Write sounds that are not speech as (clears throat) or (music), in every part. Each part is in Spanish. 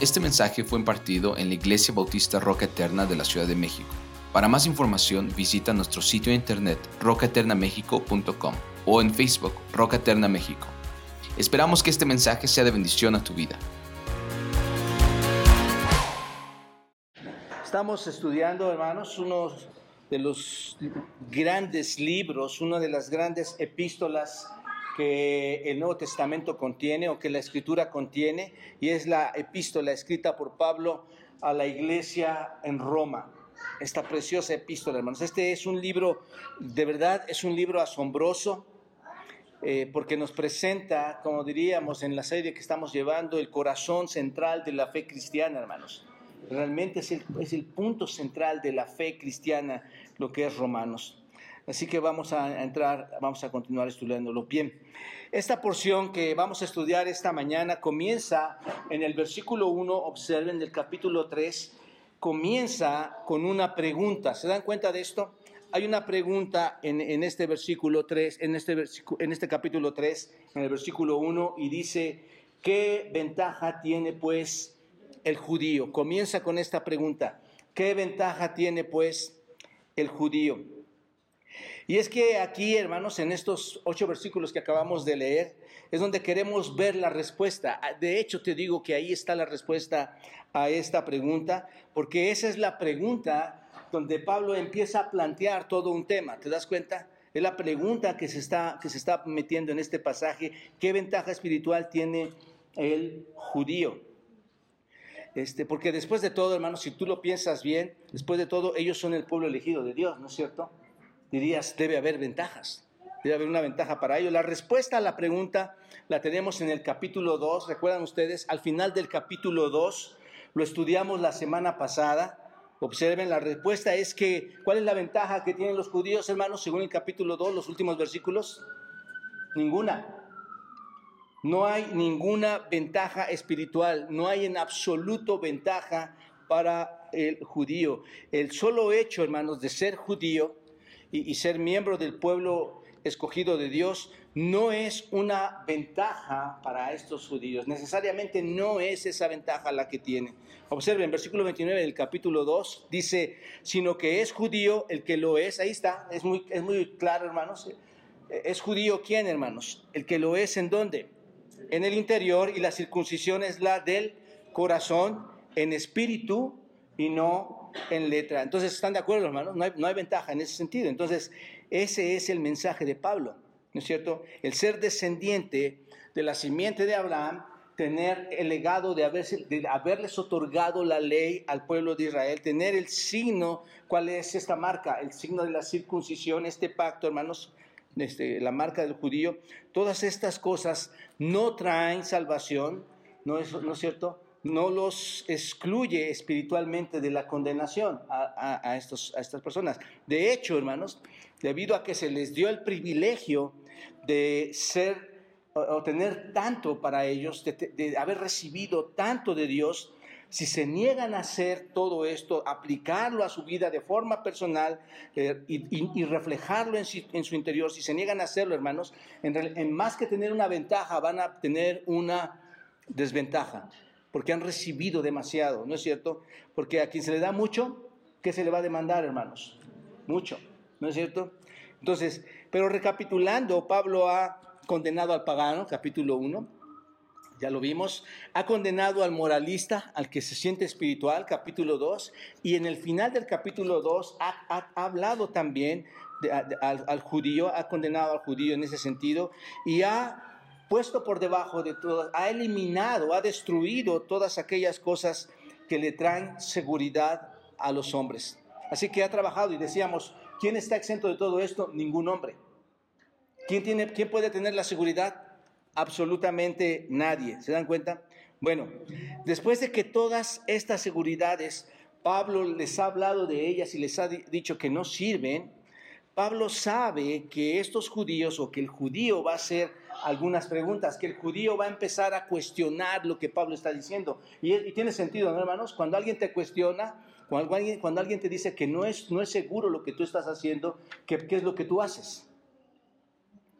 Este mensaje fue impartido en la Iglesia Bautista Roca Eterna de la Ciudad de México. Para más información visita nuestro sitio de internet rocaeternamexico.com o en Facebook Roca Eterna México. Esperamos que este mensaje sea de bendición a tu vida. Estamos estudiando, hermanos, uno de los grandes libros, una de las grandes epístolas que el Nuevo Testamento contiene o que la Escritura contiene, y es la epístola escrita por Pablo a la iglesia en Roma. Esta preciosa epístola, hermanos. Este es un libro, de verdad, es un libro asombroso, eh, porque nos presenta, como diríamos en la serie que estamos llevando, el corazón central de la fe cristiana, hermanos. Realmente es el, es el punto central de la fe cristiana, lo que es Romanos. Así que vamos a entrar, vamos a continuar estudiándolo bien. Esta porción que vamos a estudiar esta mañana comienza en el versículo 1, observen del capítulo 3, comienza con una pregunta. ¿Se dan cuenta de esto? Hay una pregunta en, este versículo 3, en este, en este capítulo 3, en el versículo 1, y dice, ¿qué ventaja tiene pues el judío? Comienza con esta pregunta, ¿qué ventaja tiene pues el judío? Y es que aquí, hermanos, en estos ocho versículos que acabamos de leer, es donde queremos ver la respuesta. De hecho, te digo que ahí está la respuesta a esta pregunta, porque esa es la pregunta donde Pablo empieza a plantear todo un tema. ¿Te das cuenta? Es la pregunta que se está, que se está metiendo en este pasaje. ¿Qué ventaja espiritual tiene el judío? Este, porque después de todo, hermanos, si tú lo piensas bien, después de todo, ellos son el pueblo elegido de Dios, ¿no es cierto? Dirías, debe haber ventajas. Debe haber una ventaja para ello. La respuesta a la pregunta la tenemos en el capítulo 2. ¿Recuerdan ustedes? Al final del capítulo 2, lo estudiamos la semana pasada. Observen, la respuesta es que, ¿cuál es la ventaja que tienen los judíos, hermanos, según el capítulo 2, los últimos versículos? Ninguna. No hay ninguna ventaja espiritual, no hay en absoluto ventaja para el judío. El solo hecho, hermanos, de ser judío y, ser miembro del pueblo escogido de Dios no es una ventaja para estos judíos. Necesariamente no es esa ventaja la que tiene. Observen, versículo 29 del capítulo 2 dice, sino que es judío el que lo es. Ahí está, es muy, es muy claro, hermanos. ¿Es judío quién, hermanos? El que lo es en dónde? En el interior y la circuncisión es la del corazón en espíritu y no en letra. Entonces, ¿están de acuerdo, hermanos? No hay, ventaja en ese sentido. Entonces, ese es el mensaje de Pablo, ¿no es cierto? El ser descendiente de la simiente de Abraham, tener el legado de, haberles otorgado la ley al pueblo de Israel, tener el signo, ¿cuál es esta marca? El signo de la circuncisión, este pacto, hermanos, este, la marca del judío, todas estas cosas no traen salvación, ¿no es, ¿no es cierto? No los excluye espiritualmente de la condenación a, estos, a estas personas. De hecho, hermanos, debido a que se les dio el privilegio de ser o tener tanto para ellos, de, haber recibido tanto de Dios, si se niegan a hacer todo esto, aplicarlo a su vida de forma personal eh, y, reflejarlo en, su interior, si se niegan a hacerlo, hermanos, en más que tener una ventaja, van a tener una desventaja porque han recibido demasiado, ¿no es cierto? Porque a quien se le da mucho, ¿qué se le va a demandar, hermanos? Mucho, ¿no es cierto? Entonces, pero recapitulando, Pablo ha condenado al pagano, capítulo 1, ya lo vimos, ha condenado al moralista, al que se siente espiritual, capítulo 2, y en el final del capítulo 2 ha, hablado también al judío, ha condenado al judío en ese sentido, y ha puesto por debajo de todo, ha eliminado, ha destruido todas aquellas cosas que le traen seguridad a los hombres. Así que ha trabajado y decíamos, ¿quién está exento de todo esto? Ningún hombre. ¿Quién, tiene, quién puede tener la seguridad? Absolutamente nadie. ¿Se dan cuenta? Bueno, después de que todas estas seguridades, Pablo les ha hablado de ellas y les ha dicho que no sirven, Pablo sabe que estos judíos o que el judío va a ser algunas preguntas, que el judío va a empezar a cuestionar lo que Pablo está diciendo. Y, tiene sentido, ¿no, hermanos? Cuando alguien te cuestiona, cuando alguien, cuando alguien te dice que no es, no es seguro lo que tú estás haciendo, ¿qué, ¿qué es lo que tú haces?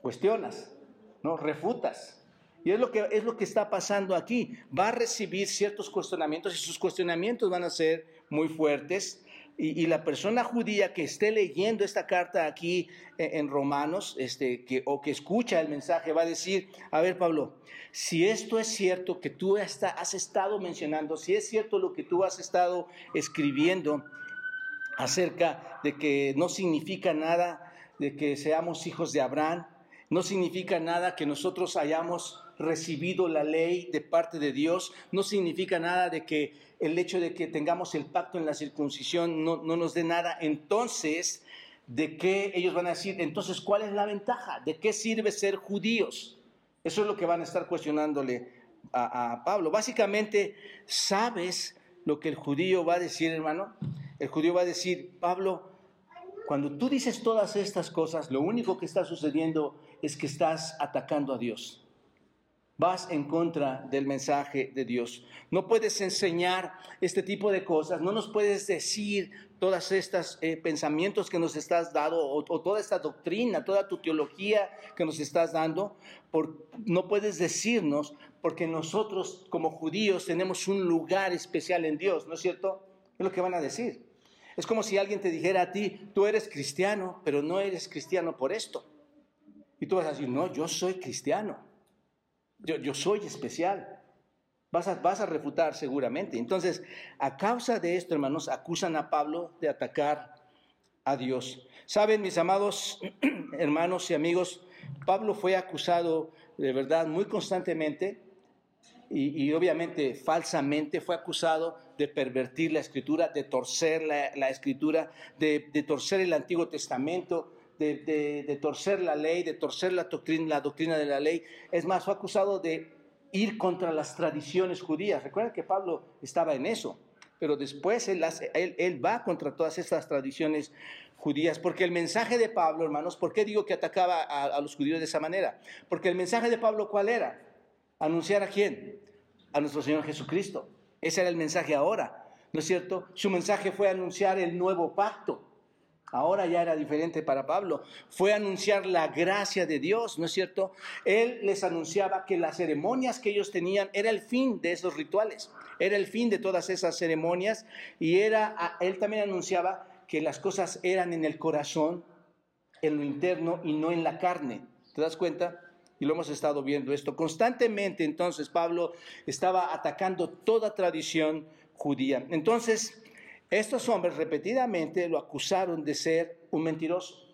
Cuestionas, ¿no? Refutas. Y es lo que es lo que está pasando aquí. Va a recibir ciertos cuestionamientos y sus cuestionamientos van a ser muy fuertes. Y, la persona judía que esté leyendo esta carta aquí en, Romanos, este, que, o que escucha el mensaje, va a decir, a ver Pablo, si esto es cierto que tú has estado mencionando, si es cierto lo que tú has estado escribiendo acerca de que no significa nada de que seamos hijos de Abraham, no significa nada que nosotros hayamos recibido la ley de parte de Dios, no significa nada de que el hecho de que tengamos el pacto en la circuncisión no, nos dé nada. Entonces, ¿de qué ellos van a decir? Entonces, ¿cuál es la ventaja? ¿De qué sirve ser judíos? Eso es lo que van a estar cuestionándole a, a Pablo. Básicamente, ¿sabes lo que el judío va a decir, hermano? El judío va a decir, Pablo, cuando tú dices todas estas cosas, lo único que está sucediendo es que estás atacando a Dios. Vas en contra del mensaje de Dios. No puedes enseñar este tipo de cosas, no nos puedes decir todos estos eh, pensamientos que nos estás dando o, toda esta doctrina, toda tu teología que nos estás dando, no puedes decirnos porque nosotros como judíos tenemos un lugar especial en Dios, ¿no es cierto? Es lo que van a decir. Es como si alguien te dijera a ti, tú eres cristiano, pero no eres cristiano por esto. Y tú vas a decir, no, yo soy cristiano, yo, soy especial. Vas a, refutar seguramente. Entonces, a causa de esto, hermanos, acusan a Pablo de atacar a Dios. Saben, mis amados (clears throat) hermanos y amigos, Pablo fue acusado de verdad muy constantemente y, obviamente falsamente fue acusado de pervertir la escritura, de torcer la, escritura, de, torcer el Antiguo Testamento, de, torcer la ley, de torcer la doctrina, la doctrina de la ley. Es más, fue acusado de ir contra las tradiciones judías. Recuerden que Pablo estaba en eso, pero después él, va contra todas estas tradiciones judías, porque el mensaje de Pablo, hermanos, ¿por qué digo que atacaba a los judíos de esa manera? Porque el mensaje de Pablo, ¿cuál era? ¿Anunciar a quién? A nuestro Señor Jesucristo. Ese era el mensaje ahora, ¿no es cierto? Su mensaje fue anunciar el nuevo pacto. Ahora ya era diferente para Pablo. Fue anunciar la gracia de Dios, ¿no es cierto? Él les anunciaba que las ceremonias que ellos tenían era el fin de esos rituales, era el fin de todas esas ceremonias y era él también anunciaba que las cosas eran en el corazón, en lo interno y no en la carne. ¿Te das cuenta? Y lo hemos estado viendo esto. Constantemente entonces Pablo estaba atacando toda tradición judía. Entonces, estos hombres repetidamente lo acusaron de ser un mentiroso,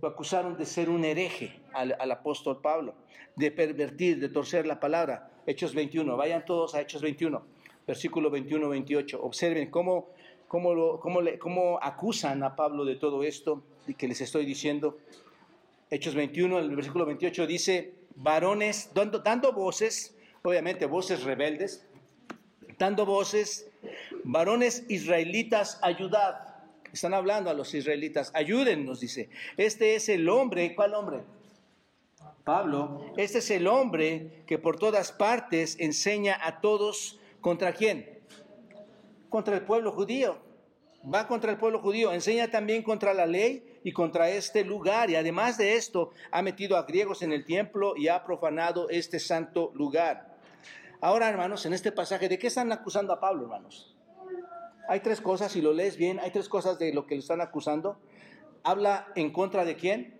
lo acusaron de ser un hereje al, apóstol Pablo, de pervertir, de torcer la palabra. Hechos 21, vayan todos a Hechos 21, versículo 21-28. Observen cómo, cómo, cómo, cómo acusan a Pablo de todo esto que les estoy diciendo. Hechos 21, el versículo 28 dice, varones, dando, dando voces, obviamente voces rebeldes, dando voces, varones israelitas, ayudad. Están hablando a los israelitas, ayúdennos, dice. Este es el hombre, ¿cuál hombre? Pablo, este es el hombre que por todas partes enseña a todos contra quién? Contra el pueblo judío. Va contra el pueblo judío, enseña también contra la ley y contra este lugar. Y además de esto, ha metido a griegos en el templo y ha profanado este santo lugar. Ahora, hermanos, en este pasaje, ¿de qué están acusando a Pablo, hermanos? Hay tres cosas, si lo lees bien, hay tres cosas de lo que le están acusando. Habla en contra de quién?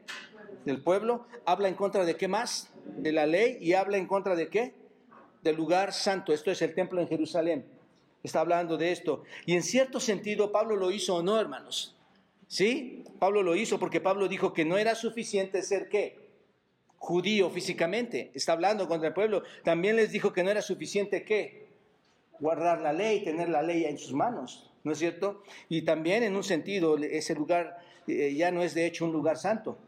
Del pueblo. Habla en contra de qué más? De la ley. Y habla en contra de qué? Del lugar santo. Esto es el templo en Jerusalén. Está hablando de esto. Y en cierto sentido, Pablo lo hizo o no, hermanos. ¿Sí? Pablo lo hizo porque Pablo dijo que no era suficiente ser qué? Judío físicamente. Está hablando contra el pueblo. También les dijo que no era suficiente qué? Guardar la ley, tener la ley en sus manos. ¿No es cierto? Y también en un sentido, ese lugar eh, ya no es de hecho un lugar santo.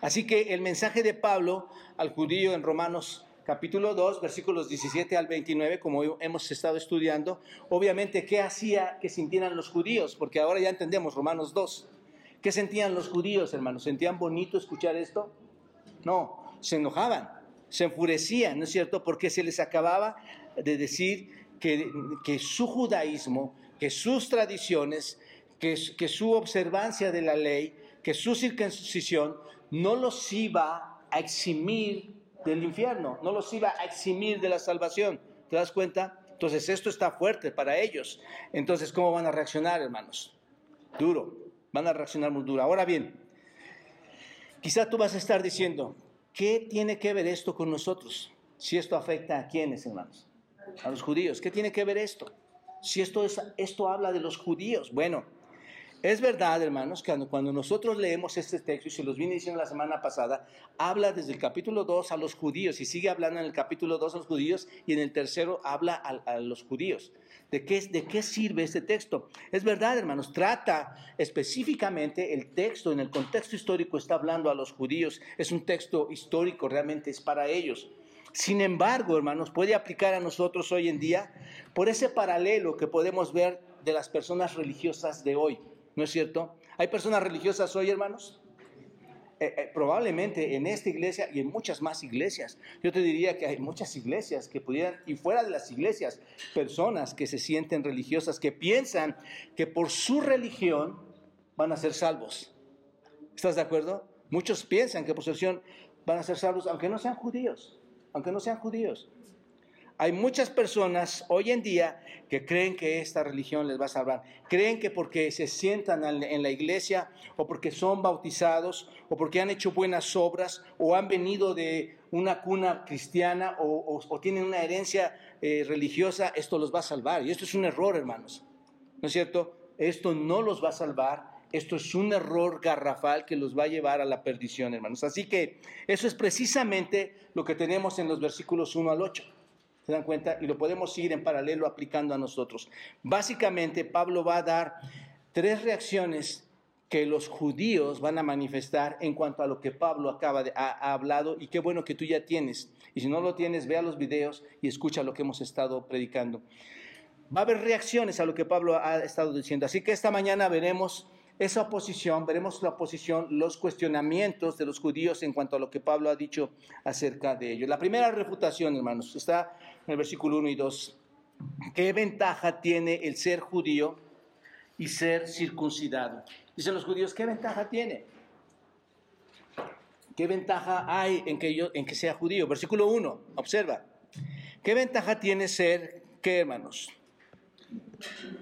Así que el mensaje de Pablo al judío en Romanos capítulo 2, versículos 17 al 29, como hemos estado estudiando, obviamente, ¿qué hacía que sintieran los judíos? Porque ahora ya entendemos Romanos 2. ¿Qué sentían los judíos, hermanos? ¿Sentían bonito escuchar esto? No, se enojaban, se enfurecían, ¿no es cierto? Porque se les acababa de decir que, que su judaísmo, que sus tradiciones, que, que su observancia de la ley, que su circuncisión no los iba a eximir del infierno, no los iba a eximir de la salvación. ¿Te das cuenta? Entonces esto está fuerte para ellos. Entonces, ¿cómo van a reaccionar, hermanos? Duro, van a reaccionar muy duro. Ahora bien, quizá tú vas a estar diciendo, ¿qué tiene que ver esto con nosotros? Si esto afecta a quiénes, hermanos? A los judíos. ¿Qué tiene que ver esto? Si esto, es, esto habla de los judíos. Bueno, es verdad, hermanos, que cuando, nosotros leemos este texto, y se los vine diciendo la semana pasada, habla desde el capítulo 2 a los judíos y sigue hablando en el capítulo 2 a los judíos y en el tercero habla a, los judíos. ¿De qué, ¿De qué sirve este texto? Es verdad, hermanos, trata específicamente el texto, en el contexto histórico está hablando a los judíos, es un texto histórico, realmente es para ellos. Sin embargo, hermanos, puede aplicar a nosotros hoy en día por ese paralelo que podemos ver de las personas religiosas de hoy. ¿No es cierto? ¿Hay personas religiosas hoy, hermanos? Eh, eh, probablemente en esta iglesia y en muchas más iglesias. Yo te diría que hay muchas iglesias que pudieran, y fuera de las iglesias, personas que se sienten religiosas, que piensan que por su religión van a ser salvos. ¿Estás de acuerdo? Muchos piensan que por su religión van a ser salvos, aunque no sean judíos, aunque no sean judíos. Hay muchas personas hoy en día que creen que esta religión les va a salvar. Creen que porque se sientan en la iglesia o porque son bautizados o porque han hecho buenas obras o han venido de una cuna cristiana o, tienen una herencia eh, religiosa, esto los va a salvar. Y esto es un error, hermanos. ¿No es cierto? Esto no los va a salvar. Esto es un error garrafal que los va a llevar a la perdición, hermanos. Así que eso es precisamente lo que tenemos en los versículos 1 al 8. ¿Se dan cuenta? Y lo podemos ir en paralelo aplicando a nosotros. Básicamente, Pablo va a dar tres reacciones que los judíos van a manifestar en cuanto a lo que Pablo acaba de ha, hablado y qué bueno que tú ya tienes. Y si no lo tienes, vea los videos y escucha lo que hemos estado predicando. Va a haber reacciones a lo que Pablo ha estado diciendo. Así que esta mañana veremos esa oposición, veremos la oposición, los cuestionamientos de los judíos en cuanto a lo que Pablo ha dicho acerca de ellos. La primera refutación, hermanos, está el versículo 1 y 2. ¿Qué ventaja tiene el ser judío y ser circuncidado? Dicen los judíos, ¿qué ventaja tiene? ¿Qué ventaja hay en que, yo, en que sea judío? Versículo 1, observa. ¿Qué ventaja tiene ser, qué hermanos?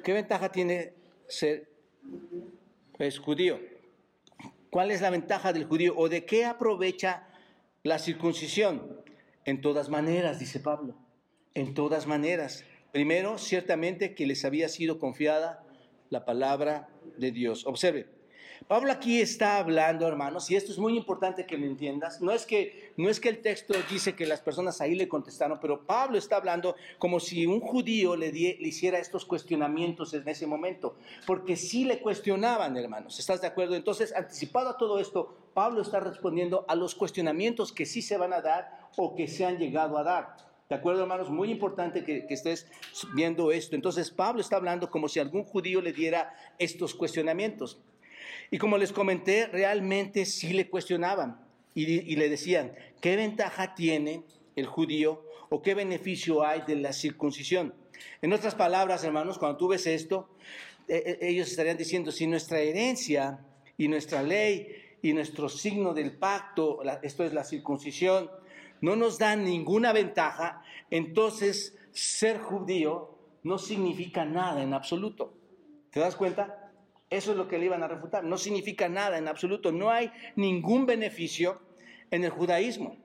¿Qué ventaja tiene ser es judío. ¿Cuál es la ventaja del judío o de qué aprovecha la circuncisión? En todas maneras, dice Pablo, en todas maneras. Primero, ciertamente que les había sido confiada la palabra de Dios. Observe, Pablo aquí está hablando, hermanos, y esto es muy importante que lo entiendas. No es que, no es que el texto dice que las personas ahí le contestaron, pero Pablo está hablando como si un judío le, le hiciera estos cuestionamientos en ese momento, porque sí le cuestionaban, hermanos. ¿Estás de acuerdo? Entonces, anticipado a todo esto, Pablo está respondiendo a los cuestionamientos que sí se van a dar o que se han llegado a dar. ¿De acuerdo, hermanos? Muy importante que, estés viendo esto. Entonces, Pablo está hablando como si algún judío le diera estos cuestionamientos. Y como les comenté, realmente sí le cuestionaban y, le decían, ¿qué ventaja tiene el judío o qué beneficio hay de la circuncisión? En otras palabras, hermanos, cuando tú ves esto, e, e, ellos estarían diciendo, si nuestra herencia y nuestra ley y nuestro signo del pacto, esto es la circuncisión, no nos dan ninguna ventaja, entonces ser judío no significa nada en absoluto. ¿Te das cuenta? Eso es lo que le iban a refutar. No significa nada en absoluto. No hay ningún beneficio en el judaísmo.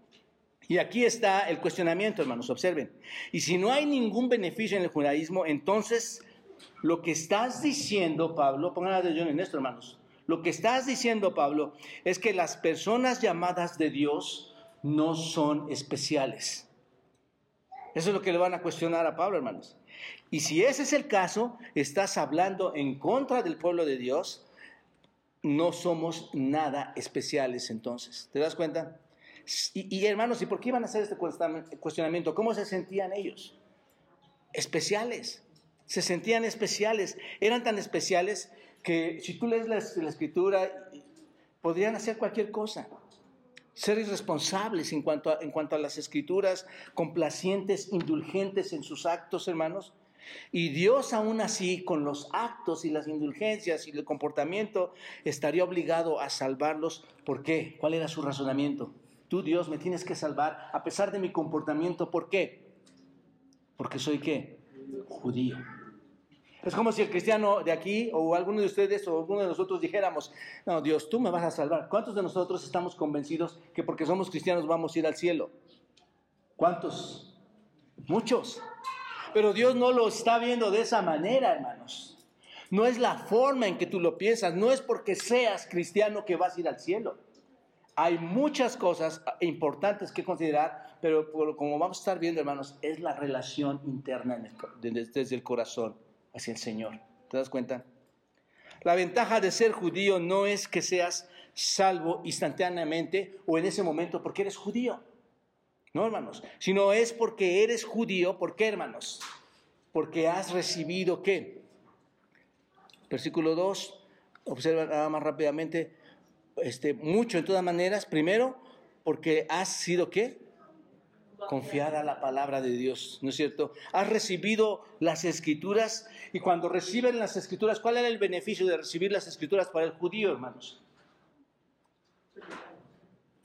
Y aquí está el cuestionamiento, hermanos, observen. Y si no hay ningún beneficio en el judaísmo, entonces lo que estás diciendo, Pablo, pongan atención en esto, hermanos. Lo que estás diciendo, Pablo, es que las personas llamadas de Dios no son especiales. Eso es lo que le van a cuestionar a Pablo, hermanos. Y si ese es el caso, estás hablando en contra del pueblo de Dios, no somos nada especiales entonces. ¿Te das cuenta? Y, hermanos, ¿y por qué iban a hacer este cuestionamiento? ¿Cómo se sentían ellos? Especiales. Se sentían especiales. Eran tan especiales que si tú lees la, escritura, podrían hacer cualquier cosa. Ser irresponsables en cuanto, en cuanto a las escrituras, complacientes, indulgentes en sus actos, hermanos. Y Dios aún así, con los actos y las indulgencias y el comportamiento, estaría obligado a salvarlos. ¿Por qué? ¿Cuál era su razonamiento? tú Dios me tienes que salvar a pesar de mi comportamiento. ¿Por qué? Porque soy qué? Judío. Es como si el cristiano de aquí o alguno de ustedes o alguno de nosotros dijéramos, no, Dios, tú me vas a salvar. ¿Cuántos de nosotros estamos convencidos que porque somos cristianos vamos a ir al cielo? ¿Cuántos? Muchos. Pero Dios no lo está viendo de esa manera, hermanos. No es la forma en que tú lo piensas, no es porque seas cristiano que vas a ir al cielo. Hay muchas cosas importantes que considerar, pero como vamos a estar viendo, hermanos, es la relación interna desde el corazón hacia el Señor. ¿Te das cuenta? La ventaja de ser judío no es que seas salvo instantáneamente o en ese momento porque eres judío. No, hermanos, sino es porque eres judío. ¿Por qué, hermanos? Porque has recibido qué? Versículo 2, observa nada más rápidamente, este, mucho en todas maneras. Primero, porque has sido qué? Confiada a la palabra de Dios, ¿no es cierto? Has recibido las escrituras y cuando reciben las escrituras, ¿cuál era el beneficio de recibir las escrituras para el judío, hermanos?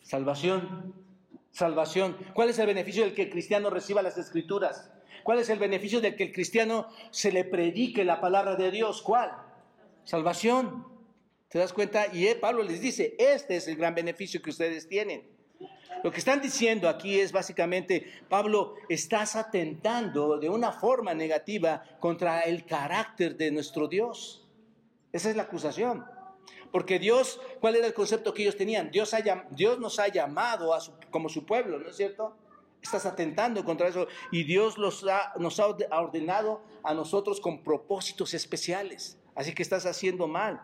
Salvación, salvación. ¿Cuál es el beneficio del que el cristiano reciba las escrituras? ¿Cuál es el beneficio de que el cristiano se le predique la palabra de Dios? ¿Cuál? Salvación. ¿Te das cuenta? Y Pablo les dice, este es el gran beneficio que ustedes tienen. Lo que están diciendo aquí es básicamente, Pablo, estás atentando de una forma negativa contra el carácter de nuestro Dios. Esa es la acusación. Porque Dios, ¿cuál era el concepto que ellos tenían? Dios, Dios nos ha llamado a como su pueblo, ¿no es cierto? Estás atentando contra eso y Dios los nos ha ordenado a nosotros con propósitos especiales. Así que estás haciendo mal,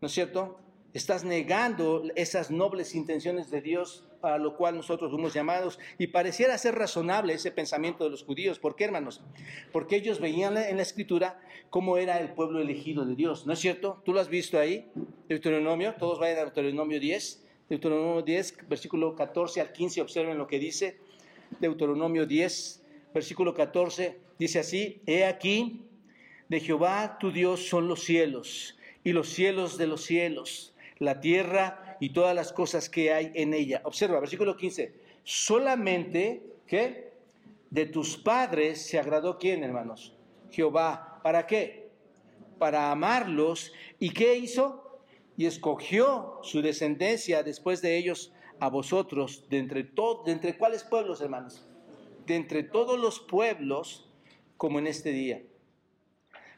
¿no es cierto? Estás negando esas nobles intenciones de Dios para lo cual nosotros fuimos llamados. Y pareciera ser razonable ese pensamiento de los judíos. ¿Por qué, hermanos? Porque ellos veían en la escritura cómo era el pueblo elegido de Dios. ¿No es cierto? ¿Tú lo has visto ahí? Deuteronomio, todos vayan a Deuteronomio 10. Deuteronomio 10, versículo 14 al 15, observen lo que dice. Deuteronomio 10, versículo 14, dice así, He aquí, de Jehová tu Dios son los cielos y los cielos de los cielos la tierra y todas las cosas que hay en ella. Observa, versículo 15. Solamente, ¿qué? De tus padres se agradó quién, hermanos? Jehová. ¿Para qué? Para amarlos. ¿Y qué hizo? Y escogió su descendencia después de ellos a vosotros, de entre, todos, de entre cuáles pueblos, hermanos? De entre todos los pueblos, como en este día.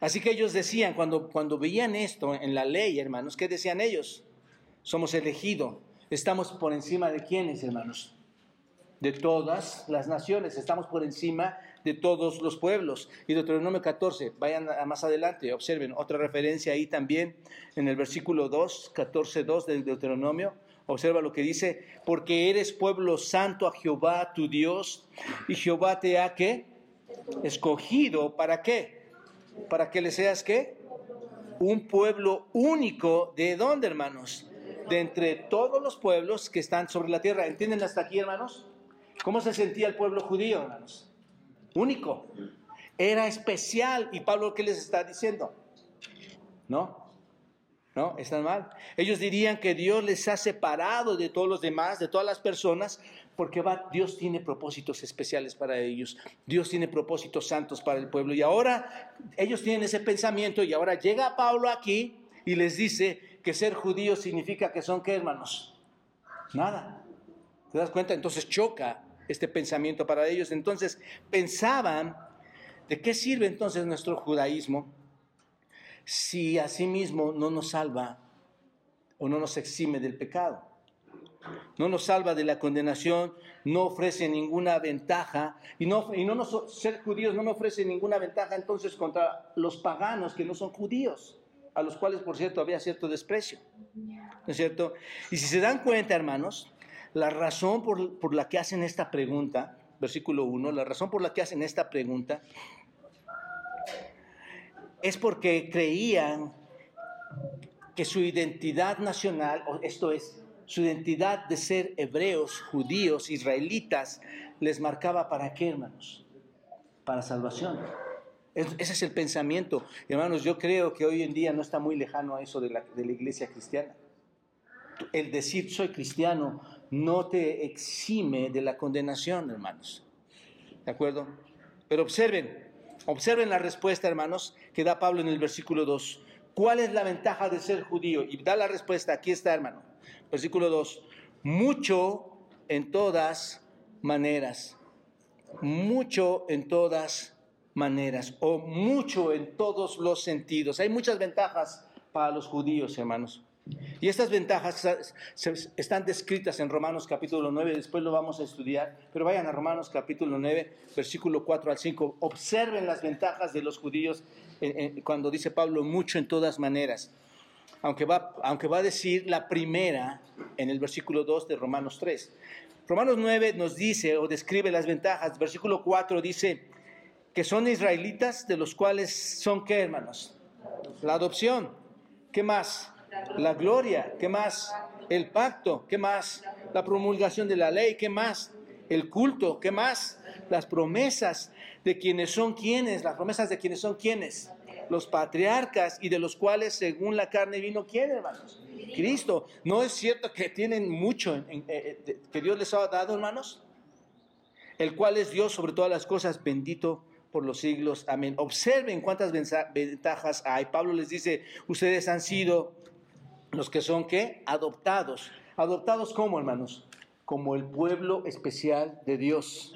Así que ellos decían, cuando, cuando veían esto en la ley, hermanos, ¿qué decían ellos? Somos elegidos. Estamos por encima de quiénes, hermanos? De todas las naciones, estamos por encima de todos los pueblos. Y Deuteronomio 14, vayan más adelante, observen otra referencia ahí también en el versículo 2, 14, 2 del Deuteronomio. Observa lo que dice, porque eres pueblo santo a Jehová tu Dios, y Jehová te ha que escogido para qué? Para que le seas qué? Un pueblo único. ¿De dónde, hermanos? De entre todos los pueblos que están sobre la tierra. ¿Entienden hasta aquí, hermanos? ¿Cómo se sentía el pueblo judío, hermanos? Único. Era especial. ¿Y Pablo qué les está diciendo? ¿No? ¿No? ¿Están mal? Ellos dirían que Dios les ha separado de todos los demás, de todas las personas, porque Dios tiene propósitos especiales para ellos. Dios tiene propósitos santos para el pueblo. Y ahora ellos tienen ese pensamiento y ahora llega Pablo aquí y les dice, que ser judío significa que son qué, hermanos? Nada. ¿Te das cuenta? Entonces choca este pensamiento para ellos. Entonces pensaban, ¿de qué sirve entonces nuestro judaísmo si a sí mismo no nos salva o no nos exime del pecado? No nos salva de la condenación, no ofrece ninguna ventaja y no, y no nos, ser judíos no me ofrece ninguna ventaja entonces contra los paganos que no son judíos a los cuales, por cierto, había cierto desprecio. ¿No es cierto? Y si se dan cuenta, hermanos, la razón por, la que hacen esta pregunta, versículo 1, la razón por la que hacen esta pregunta es porque creían que su identidad nacional, esto es, su identidad de ser hebreos, judíos, israelitas, les marcaba para qué, hermanos? Para salvación. Ese es el pensamiento. Hermanos, yo creo que hoy en día no está muy lejano a eso de la, iglesia cristiana. El decir soy cristiano no te exime de la condenación, hermanos. ¿De acuerdo? Pero observen, observen la respuesta, hermanos, que da Pablo en el versículo 2. ¿Cuál es la ventaja de ser judío? Y da la respuesta, aquí está, hermano. Versículo 2. Mucho en todas maneras. Mucho en todas maneras. O mucho en todos los sentidos. Hay muchas ventajas para los judíos, hermanos. Y estas ventajas están descritas en Romanos capítulo 9, después lo vamos a estudiar, pero vayan a Romanos capítulo 9, versículo 4 al 5, observen las ventajas de los judíos cuando dice Pablo mucho en todas maneras, aunque va, aunque va a decir la primera en el versículo 2 de Romanos 3. Romanos 9 nos dice o describe las ventajas, versículo 4 dice que son israelitas de los cuales son qué hermanos? La adopción, ¿qué más? la gloria, ¿qué más? El pacto, ¿qué más? La promulgación de la ley, ¿qué más? El culto, ¿qué más? Las promesas de quienes son quienes, las promesas de quienes son quienes, los patriarcas y de los cuales según la carne vino quién, hermanos? Cristo. ¿No es cierto que tienen mucho eh, eh, que Dios les ha dado, hermanos? El cual es Dios sobre todas las cosas, bendito por los siglos. Amén. Observen cuántas ventajas hay. Pablo les dice, ustedes han sido los que son qué? Adoptados. ¿Adoptados como, hermanos? Como el pueblo especial de Dios.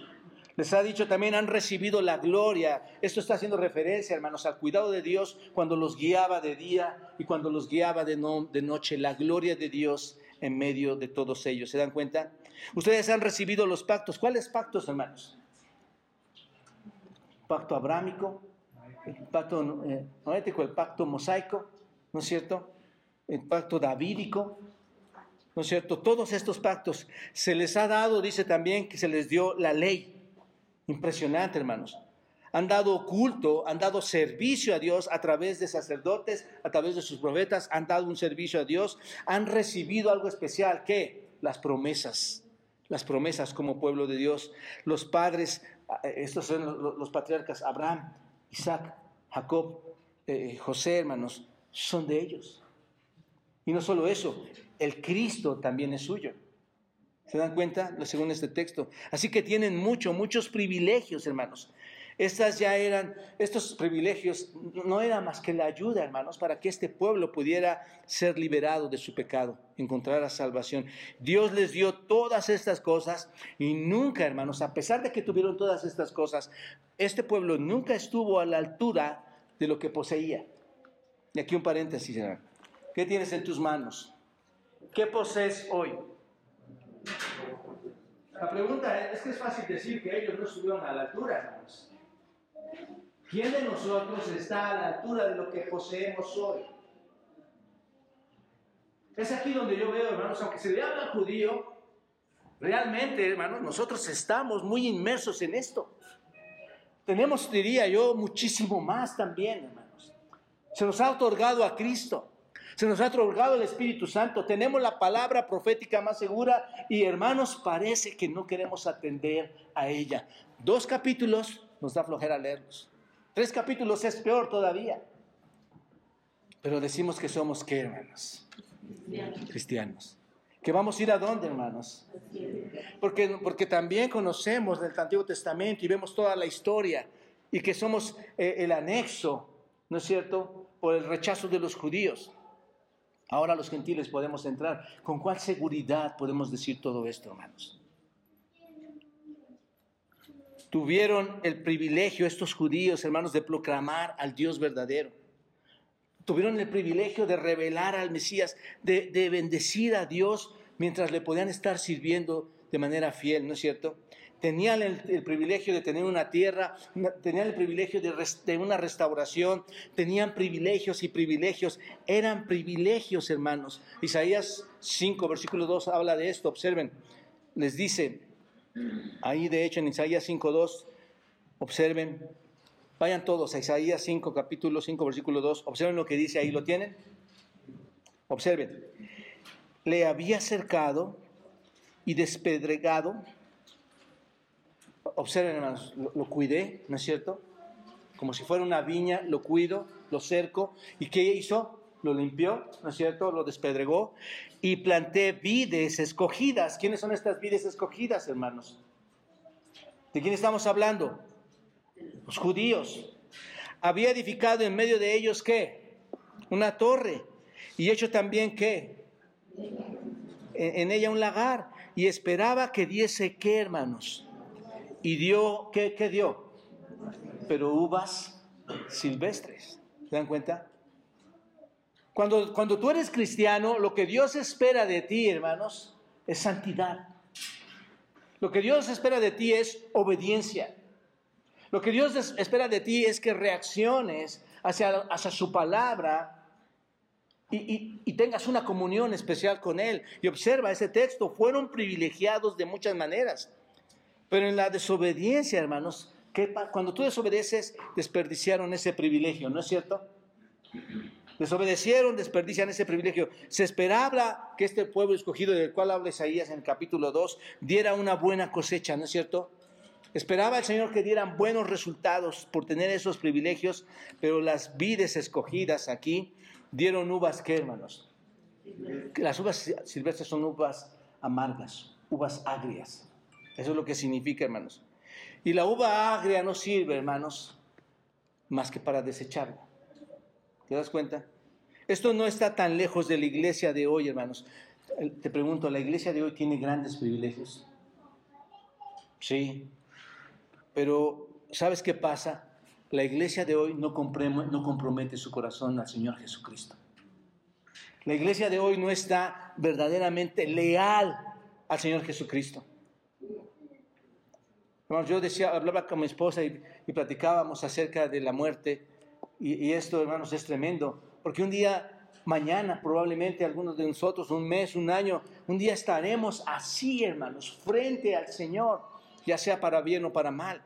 Les ha dicho también, han recibido la gloria. Esto está haciendo referencia, hermanos, al cuidado de Dios cuando los guiaba de día y cuando los guiaba de, de noche. La gloria de Dios en medio de todos ellos. ¿Se dan cuenta? Ustedes han recibido los pactos. ¿Cuáles pactos, hermanos? Pacto abrámico, el pacto eh, noético, el pacto mosaico, ¿no es cierto? el pacto davídico, ¿no es cierto? Todos estos pactos se les ha dado, dice también que se les dio la ley. Impresionante, hermanos. Han dado culto, han dado servicio a Dios a través de sacerdotes, a través de sus profetas, han dado un servicio a Dios, han recibido algo especial, ¿qué? Las promesas, las promesas como pueblo de Dios. Los padres, estos son los patriarcas, Abraham, Isaac, Jacob, eh, José, hermanos, son de ellos. Y no solo eso, el Cristo también es suyo. ¿Se dan cuenta? Según este texto. Así que tienen mucho, muchos privilegios, hermanos. Estas ya eran, estos privilegios no eran más que la ayuda, hermanos, para que este pueblo pudiera ser liberado de su pecado, encontrar la salvación. Dios les dio todas estas cosas y nunca, hermanos, a pesar de que tuvieron todas estas cosas, este pueblo nunca estuvo a la altura de lo que poseía. Y aquí un paréntesis, hermano. ¿Qué tienes en tus manos? ¿Qué posees hoy? La pregunta es, que es fácil decir que ellos no estuvieron a la altura, hermanos. ¿Quién de nosotros está a la altura de lo que poseemos hoy? Es aquí donde yo veo, hermanos, aunque se le habla judío, realmente, hermanos, nosotros estamos muy inmersos en esto. Tenemos, diría yo, muchísimo más también, hermanos. Se nos ha otorgado a Cristo. Se nos ha otorgado el Espíritu Santo, tenemos la palabra profética más segura y hermanos, parece que no queremos atender a ella. Dos capítulos nos da flojera leerlos. Tres capítulos es peor todavía. Pero decimos que somos qué, hermanos? Cristianos. ¿Que vamos a ir a dónde, hermanos? Porque, porque también conocemos del Antiguo Testamento y vemos toda la historia y que somos eh, el anexo, ¿no es cierto?, por el rechazo de los judíos. Ahora los gentiles podemos entrar. ¿Con cuál seguridad podemos decir todo esto, hermanos? Tuvieron el privilegio estos judíos, hermanos, de proclamar al Dios verdadero. Tuvieron el privilegio de revelar al Mesías, de, de bendecir a Dios mientras le podían estar sirviendo de manera fiel, ¿no es cierto? tenían el, privilegio de tener una tierra, tenían el privilegio de, de, una restauración, tenían privilegios y privilegios, eran privilegios, hermanos. Isaías 5, versículo 2 habla de esto, observen, les dice, ahí de hecho en Isaías 5, 2, observen, vayan todos a Isaías 5, capítulo 5, versículo 2, observen lo que dice ahí, ¿lo tienen? Observen, le había cercado y despedregado Observen, hermanos, lo, cuidé, ¿no es cierto? Como si fuera una viña, lo cuido, lo cerco. ¿Y qué hizo? lo limpió, ¿no es cierto? Lo despedregó y planté vides escogidas. ¿Quiénes son estas vides escogidas, hermanos? ¿De quién estamos hablando? Los judíos. Había edificado en medio de ellos qué? Una torre. Y hecho también qué? En, ella un lagar. Y esperaba que diese qué, hermanos. Y dio, ¿qué, dio? Pero uvas silvestres. ¿Se dan cuenta? Cuando, cuando tú eres cristiano, lo que Dios espera de ti, hermanos, es santidad. Lo que Dios espera de ti es obediencia. Lo que Dios espera de ti es que reacciones hacia, hacia su palabra y, y, tengas una comunión especial con Él. Y observa ese texto, fueron privilegiados de muchas maneras. Pero en la desobediencia, hermanos, cuando tú desobedeces, desperdiciaron ese privilegio, ¿no es cierto? Desobedecieron, desperdician ese privilegio. Se esperaba que este pueblo escogido del cual habla Isaías en el capítulo 2 diera una buena cosecha, ¿no es cierto? Esperaba el Señor que dieran buenos resultados por tener esos privilegios, pero las vides escogidas aquí dieron uvas, ¿qué hermanos? Las uvas silvestres son uvas amargas, uvas agrias. Eso es lo que significa, hermanos. Y la uva agria no sirve, hermanos, más que para desecharla. ¿Te das cuenta? Esto no está tan lejos de la iglesia de hoy, hermanos. Te pregunto, ¿la iglesia de hoy tiene grandes privilegios? Sí. Pero, ¿sabes qué pasa? La iglesia de hoy no, compromete su corazón al Señor Jesucristo. La iglesia de hoy no está verdaderamente leal al Señor Jesucristo. yo decía, hablaba con mi esposa y, platicábamos acerca de la muerte y, esto, hermanos, es tremendo, porque un día, mañana, probablemente algunos de nosotros, un mes, un año, un día estaremos así, hermanos, frente al Señor, ya sea para bien o para mal.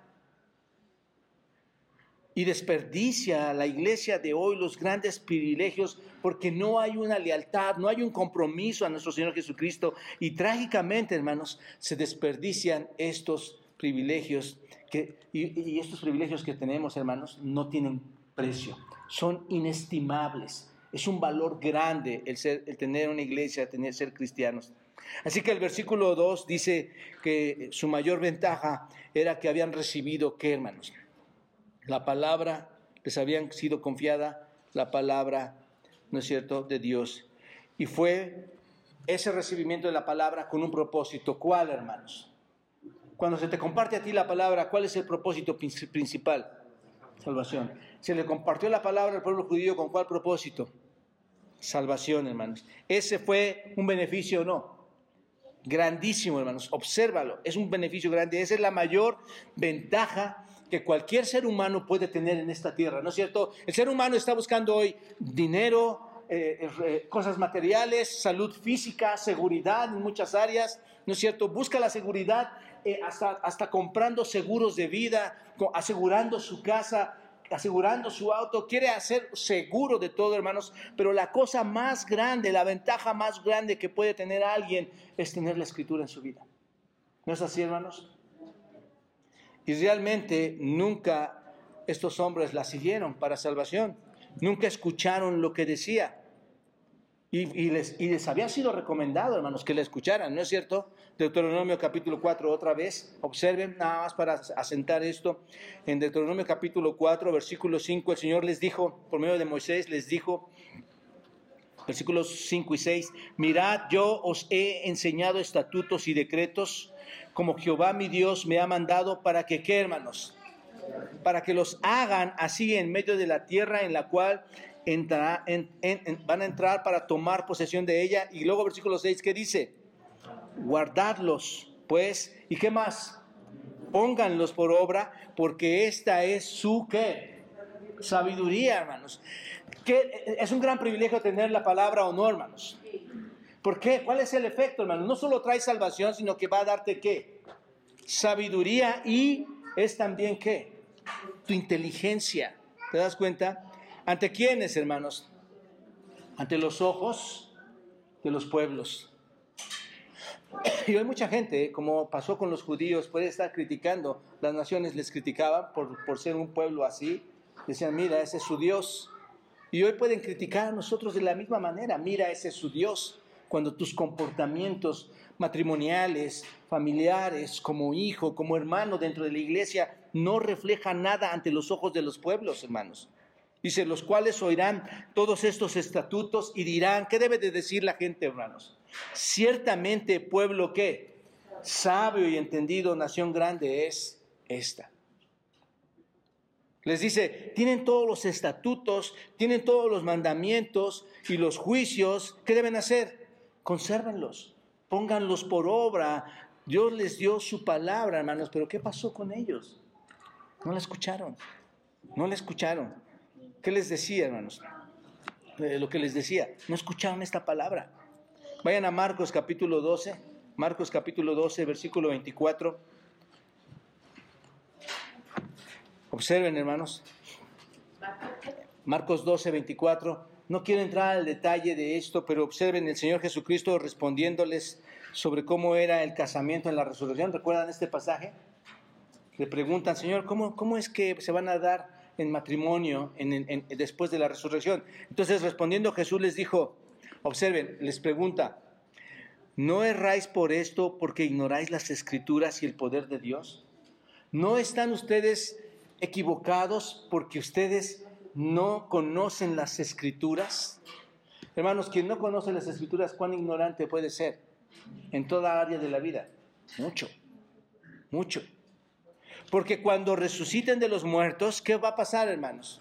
Y desperdicia la iglesia de hoy los grandes privilegios porque no hay una lealtad, no hay un compromiso a nuestro Señor Jesucristo. Y trágicamente, hermanos, se desperdician estos privilegios que, y estos privilegios que tenemos, hermanos, no tienen precio, son inestimables. Es un valor grande el, ser, el tener una iglesia, tener, ser cristianos. Así que el versículo 2 dice que su mayor ventaja era que habían recibido, ¿qué hermanos? La palabra, les habían sido confiada la palabra, ¿no es cierto?, de Dios. Y fue ese recibimiento de la palabra con un propósito. ¿Cuál, hermanos? Cuando se te comparte a ti la palabra, ¿cuál es el propósito principal? Salvación. Se le compartió la palabra al pueblo judío con cuál propósito? Salvación, hermanos. ¿Ese fue un beneficio o no? Grandísimo, hermanos. Obsérvalo. Es un beneficio grande. Esa es la mayor ventaja que cualquier ser humano puede tener en esta tierra, ¿no es cierto? El ser humano está buscando hoy dinero, eh, eh, cosas materiales, salud física, seguridad en muchas áreas, ¿no es cierto? Busca la seguridad eh, hasta, hasta comprando seguros de vida, asegurando su casa, asegurando su auto, quiere hacer seguro de todo, hermanos, pero la cosa más grande, la ventaja más grande que puede tener alguien es tener la escritura en su vida. ¿No es así, hermanos? Y realmente nunca estos hombres la siguieron para salvación, nunca escucharon lo que decía. Y, les, y, les, había sido recomendado, hermanos, que la escucharan, ¿no es cierto? Deuteronomio capítulo 4, otra vez, observen nada más para asentar esto. En Deuteronomio capítulo 4, versículo 5, el Señor les dijo, por medio de Moisés, les dijo, versículos 5 y 6, mirad, yo os he enseñado estatutos y decretos, como Jehová mi Dios me ha mandado para que, ¿qué hermanos? Para que los hagan así en medio de la tierra en la cual van a entrar para tomar posesión de ella. Y luego versículo 6, ¿qué dice? Guardadlos, pues, ¿y qué más? Pónganlos por obra, porque esta es su, ¿qué? Sabiduría, hermanos. que Es un gran privilegio tener la palabra o no, hermanos. ¿Por qué? ¿Cuál es el efecto, hermanos? No solo trae salvación, sino que va a darte, ¿qué? Sabiduría y es también, ¿qué? Tu inteligencia. ¿Te das cuenta? ¿Ante quiénes, hermanos? Ante los ojos de los pueblos. (clears throat) Y hay mucha gente, como pasó con los judíos, puede estar criticando. Las naciones les criticaban por, por ser un pueblo así. Decían, mira, ese es su Dios. Y hoy pueden criticar a nosotros de la misma manera. Mira, ese es su Dios. Cuando tus comportamientos matrimoniales, familiares, como hijo, como hermano dentro de la iglesia, no reflejan nada ante los ojos de los pueblos, hermanos. Dice, los cuales oirán todos estos estatutos y dirán, ¿qué debe de decir la gente, hermanos? Ciertamente, pueblo que sabio y entendido, nación grande es esta. Les dice, tienen todos los estatutos, tienen todos los mandamientos y los juicios. ¿Qué deben hacer? Consérvenlos, pónganlos por obra. Dios les dio su palabra, hermanos, pero ¿qué pasó con ellos? No la escucharon, no la escucharon. ¿Qué les decía, hermanos? Eh, lo que les decía, no escucharon esta palabra. Vayan a Marcos capítulo 12, Marcos capítulo 12, versículo 24. Observen, hermanos. Marcos 12, 24. No quiero entrar al detalle de esto, pero observen el Señor Jesucristo respondiéndoles sobre cómo era el casamiento en la resurrección. ¿Recuerdan este pasaje? Le preguntan, Señor, ¿cómo, cómo es que se van a dar en matrimonio después de la resurrección? Entonces, respondiendo Jesús les dijo, observen, les pregunta, ¿no erráis por esto porque ignoráis las escrituras y el poder de Dios? ¿No están ustedes equivocados porque ustedes no conocen las escrituras. Hermanos, quien no conoce las escrituras, ¿cuán ignorante puede ser en toda área de la vida? Mucho, mucho. Porque cuando resuciten de los muertos, ¿qué va a pasar, hermanos?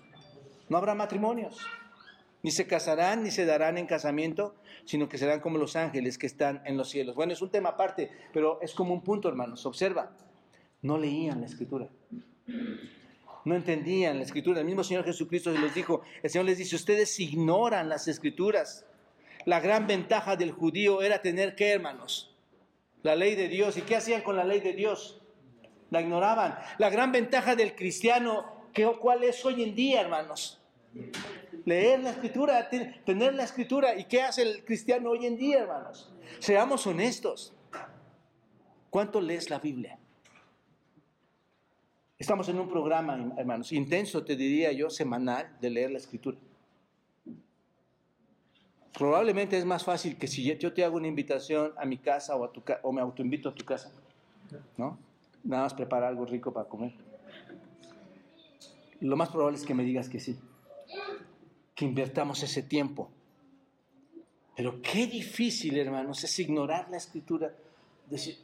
No habrá matrimonios. Ni se casarán, ni se darán en casamiento, sino que serán como los ángeles que están en los cielos. Bueno, es un tema aparte, pero es como un punto, hermanos. Observa, no leían la escritura no entendían la escritura. El mismo Señor Jesucristo les dijo, el Señor les dice, ustedes ignoran las escrituras. La gran ventaja del judío era tener que, hermanos, la ley de Dios. ¿Y qué hacían con la ley de Dios? La ignoraban. La gran ventaja del cristiano, ¿cuál es hoy en día, hermanos? Leer la escritura, tener la escritura. ¿Y qué hace el cristiano hoy en día, hermanos? Seamos honestos. ¿Cuánto lees la Biblia? Estamos en un programa, hermanos, intenso, te diría yo, semanal de leer la escritura. Probablemente es más fácil que si yo te hago una invitación a mi casa o, a tu, o me autoinvito a tu casa, ¿no? Nada más prepara algo rico para comer. Lo más probable es que me digas que sí, que invertamos ese tiempo. Pero qué difícil, hermanos, es ignorar la escritura. Decir,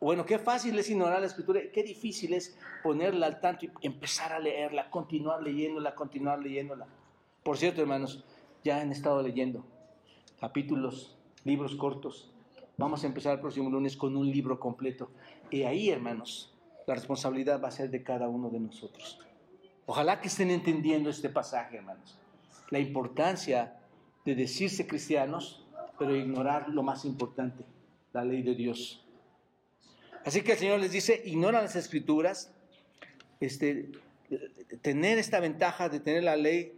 bueno, qué fácil es ignorar la escritura, qué difícil es ponerla al tanto y empezar a leerla, continuar leyéndola, continuar leyéndola. Por cierto, hermanos, ya han estado leyendo capítulos, libros cortos. Vamos a empezar el próximo lunes con un libro completo. Y ahí, hermanos, la responsabilidad va a ser de cada uno de nosotros. Ojalá que estén entendiendo este pasaje, hermanos. La importancia de decirse cristianos, pero ignorar lo más importante, la ley de Dios. Así que el Señor les dice, ignora las escrituras, este, tener esta ventaja de tener la ley,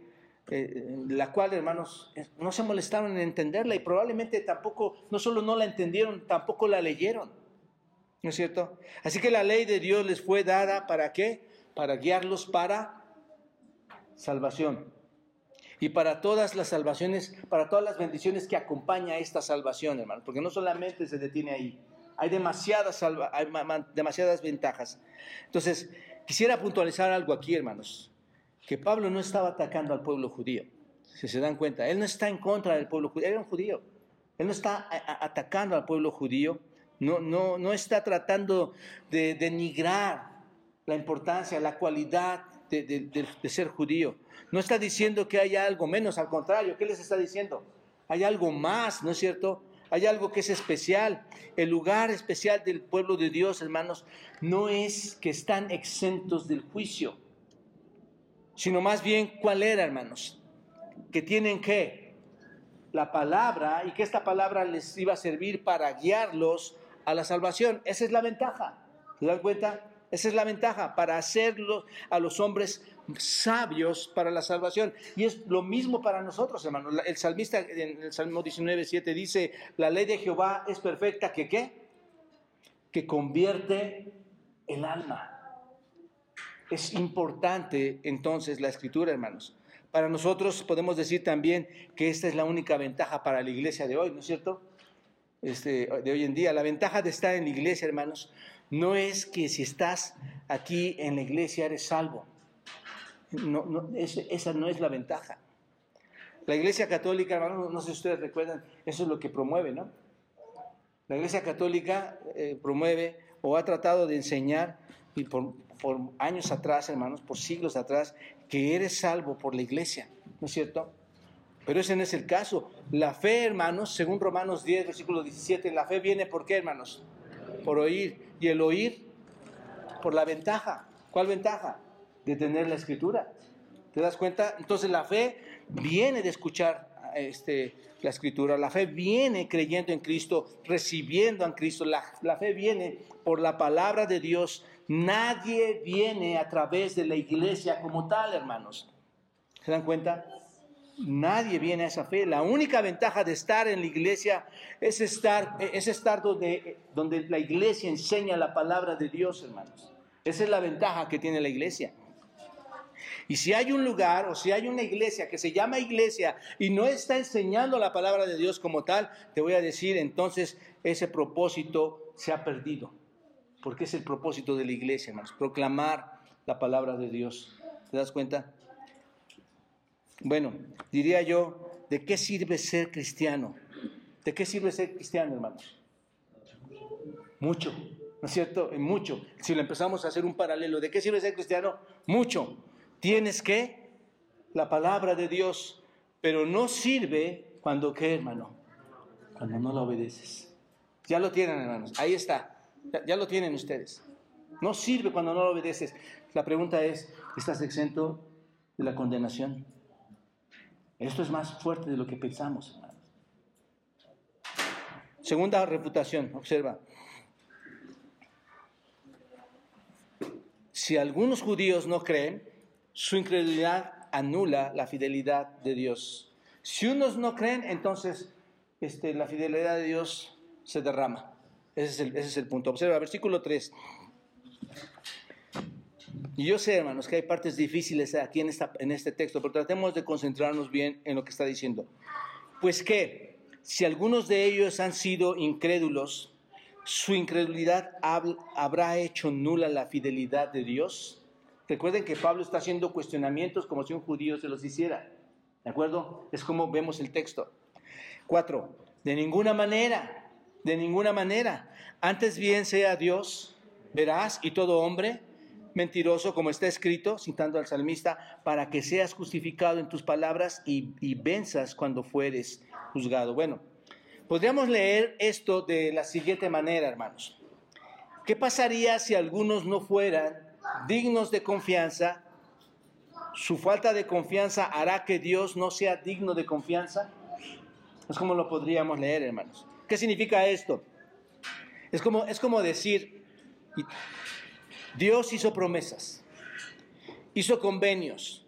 eh, la cual, hermanos, no se molestaron en entenderla y probablemente tampoco, no solo no la entendieron, tampoco la leyeron. ¿No es cierto? Así que la ley de Dios les fue dada para qué? Para guiarlos para salvación. Y para todas las salvaciones, para todas las bendiciones que acompaña esta salvación, hermanos, porque no solamente se detiene ahí, hay demasiadas, demasiadas ventajas. Entonces, quisiera puntualizar algo aquí, hermanos, que Pablo no estaba atacando al pueblo judío, si se dan cuenta, él no está en contra del pueblo judío, era un judío, él no está atacando al pueblo judío, no, no, no está tratando de denigrar la importancia, la cualidad de, de, ser judío. No está diciendo que haya algo menos, al contrario, ¿qué les está diciendo? Hay algo más, ¿no es cierto? Hay algo que es especial. El lugar especial del pueblo de Dios, hermanos, no es que están exentos del juicio, sino más bien cuál era, hermanos, que tienen que la palabra y que esta palabra les iba a servir para guiarlos a la salvación. Esa es la ventaja. ¿Se dan cuenta? Esa es la ventaja, para hacerlos a los hombres sabios para la salvación. Y es lo mismo para nosotros, hermanos. El salmista en el Salmo 19, 7 dice, la ley de Jehová es perfecta, ¿que qué? Que convierte el alma. Es importante entonces la escritura, hermanos, Para nosotros podemos decir también que esta es la única ventaja para la iglesia de hoy, ¿no es cierto? Este, de hoy en día. La ventaja de estar en la iglesia, hermanos, no es que si estás aquí en la iglesia eres salvo. No, no, esa no es la ventaja. La iglesia católica, hermanos, no sé si ustedes recuerdan, eso es lo que promueve, ¿no? La iglesia católica eh, promueve o ha tratado de enseñar, y por, por años atrás, hermanos, por siglos atrás, que eres salvo por la iglesia, ¿no es cierto? Pero ese no es el caso. La fe, hermanos, según Romanos 10, versículo 17, la fe viene por qué, hermanos? Por oír. Y el oír por la ventaja. ¿Cuál ventaja? De tener la escritura. ¿Te das cuenta? Entonces la fe viene de escuchar este, la escritura. La fe viene creyendo en Cristo, recibiendo a Cristo. La, la fe viene por la palabra de Dios. Nadie viene a través de la iglesia como tal, hermanos. ¿Se dan cuenta? Nadie viene a esa fe. La única ventaja de estar en la iglesia es estar, es estar donde, donde la iglesia enseña la palabra de Dios, hermanos. Esa es la ventaja que tiene la iglesia. Y si hay un lugar o si hay una iglesia que se llama iglesia y no está enseñando la palabra de Dios como tal, te voy a decir, entonces ese propósito se ha perdido. Porque es el propósito de la iglesia, hermanos, proclamar la palabra de Dios. ¿Te das cuenta? Bueno, diría yo, ¿de qué sirve ser cristiano? ¿De qué sirve ser cristiano, hermanos? Mucho, ¿no es cierto? Mucho. Si lo empezamos a hacer un paralelo, ¿de qué sirve ser cristiano? Mucho. Tienes que la palabra de Dios, pero no sirve cuando qué, hermano? Cuando no la obedeces. Ya lo tienen, hermanos. Ahí está. Ya, ya lo tienen ustedes. No sirve cuando no lo obedeces. La pregunta es, ¿estás exento de la condenación? Esto es más fuerte de lo que pensamos, Segunda reputación, observa. Si algunos judíos no creen, su incredulidad anula la fidelidad de Dios. Si unos no creen, entonces este, la fidelidad de Dios se derrama. Ese es el, ese es el punto. Observa, versículo 3. Y yo sé, hermanos, que hay partes difíciles aquí en, esta, en este texto, pero tratemos de concentrarnos bien en lo que está diciendo. Pues que, si algunos de ellos han sido incrédulos, su incredulidad habrá hecho nula la fidelidad de Dios. Recuerden que Pablo está haciendo cuestionamientos como si un judío se los hiciera. ¿De acuerdo? Es como vemos el texto. Cuatro, de ninguna manera, de ninguna manera. Antes bien sea Dios, verás, y todo hombre, mentiroso, como está escrito, citando al salmista, para que seas justificado en tus palabras y, y venzas cuando fueres juzgado. Bueno, podríamos leer esto de la siguiente manera, hermanos. ¿Qué pasaría si algunos no fueran dignos de confianza? ¿Su falta de confianza hará que Dios no sea digno de confianza? Es como lo podríamos leer, hermanos. ¿Qué significa esto? Es como, es como decir, Dios hizo promesas, hizo convenios,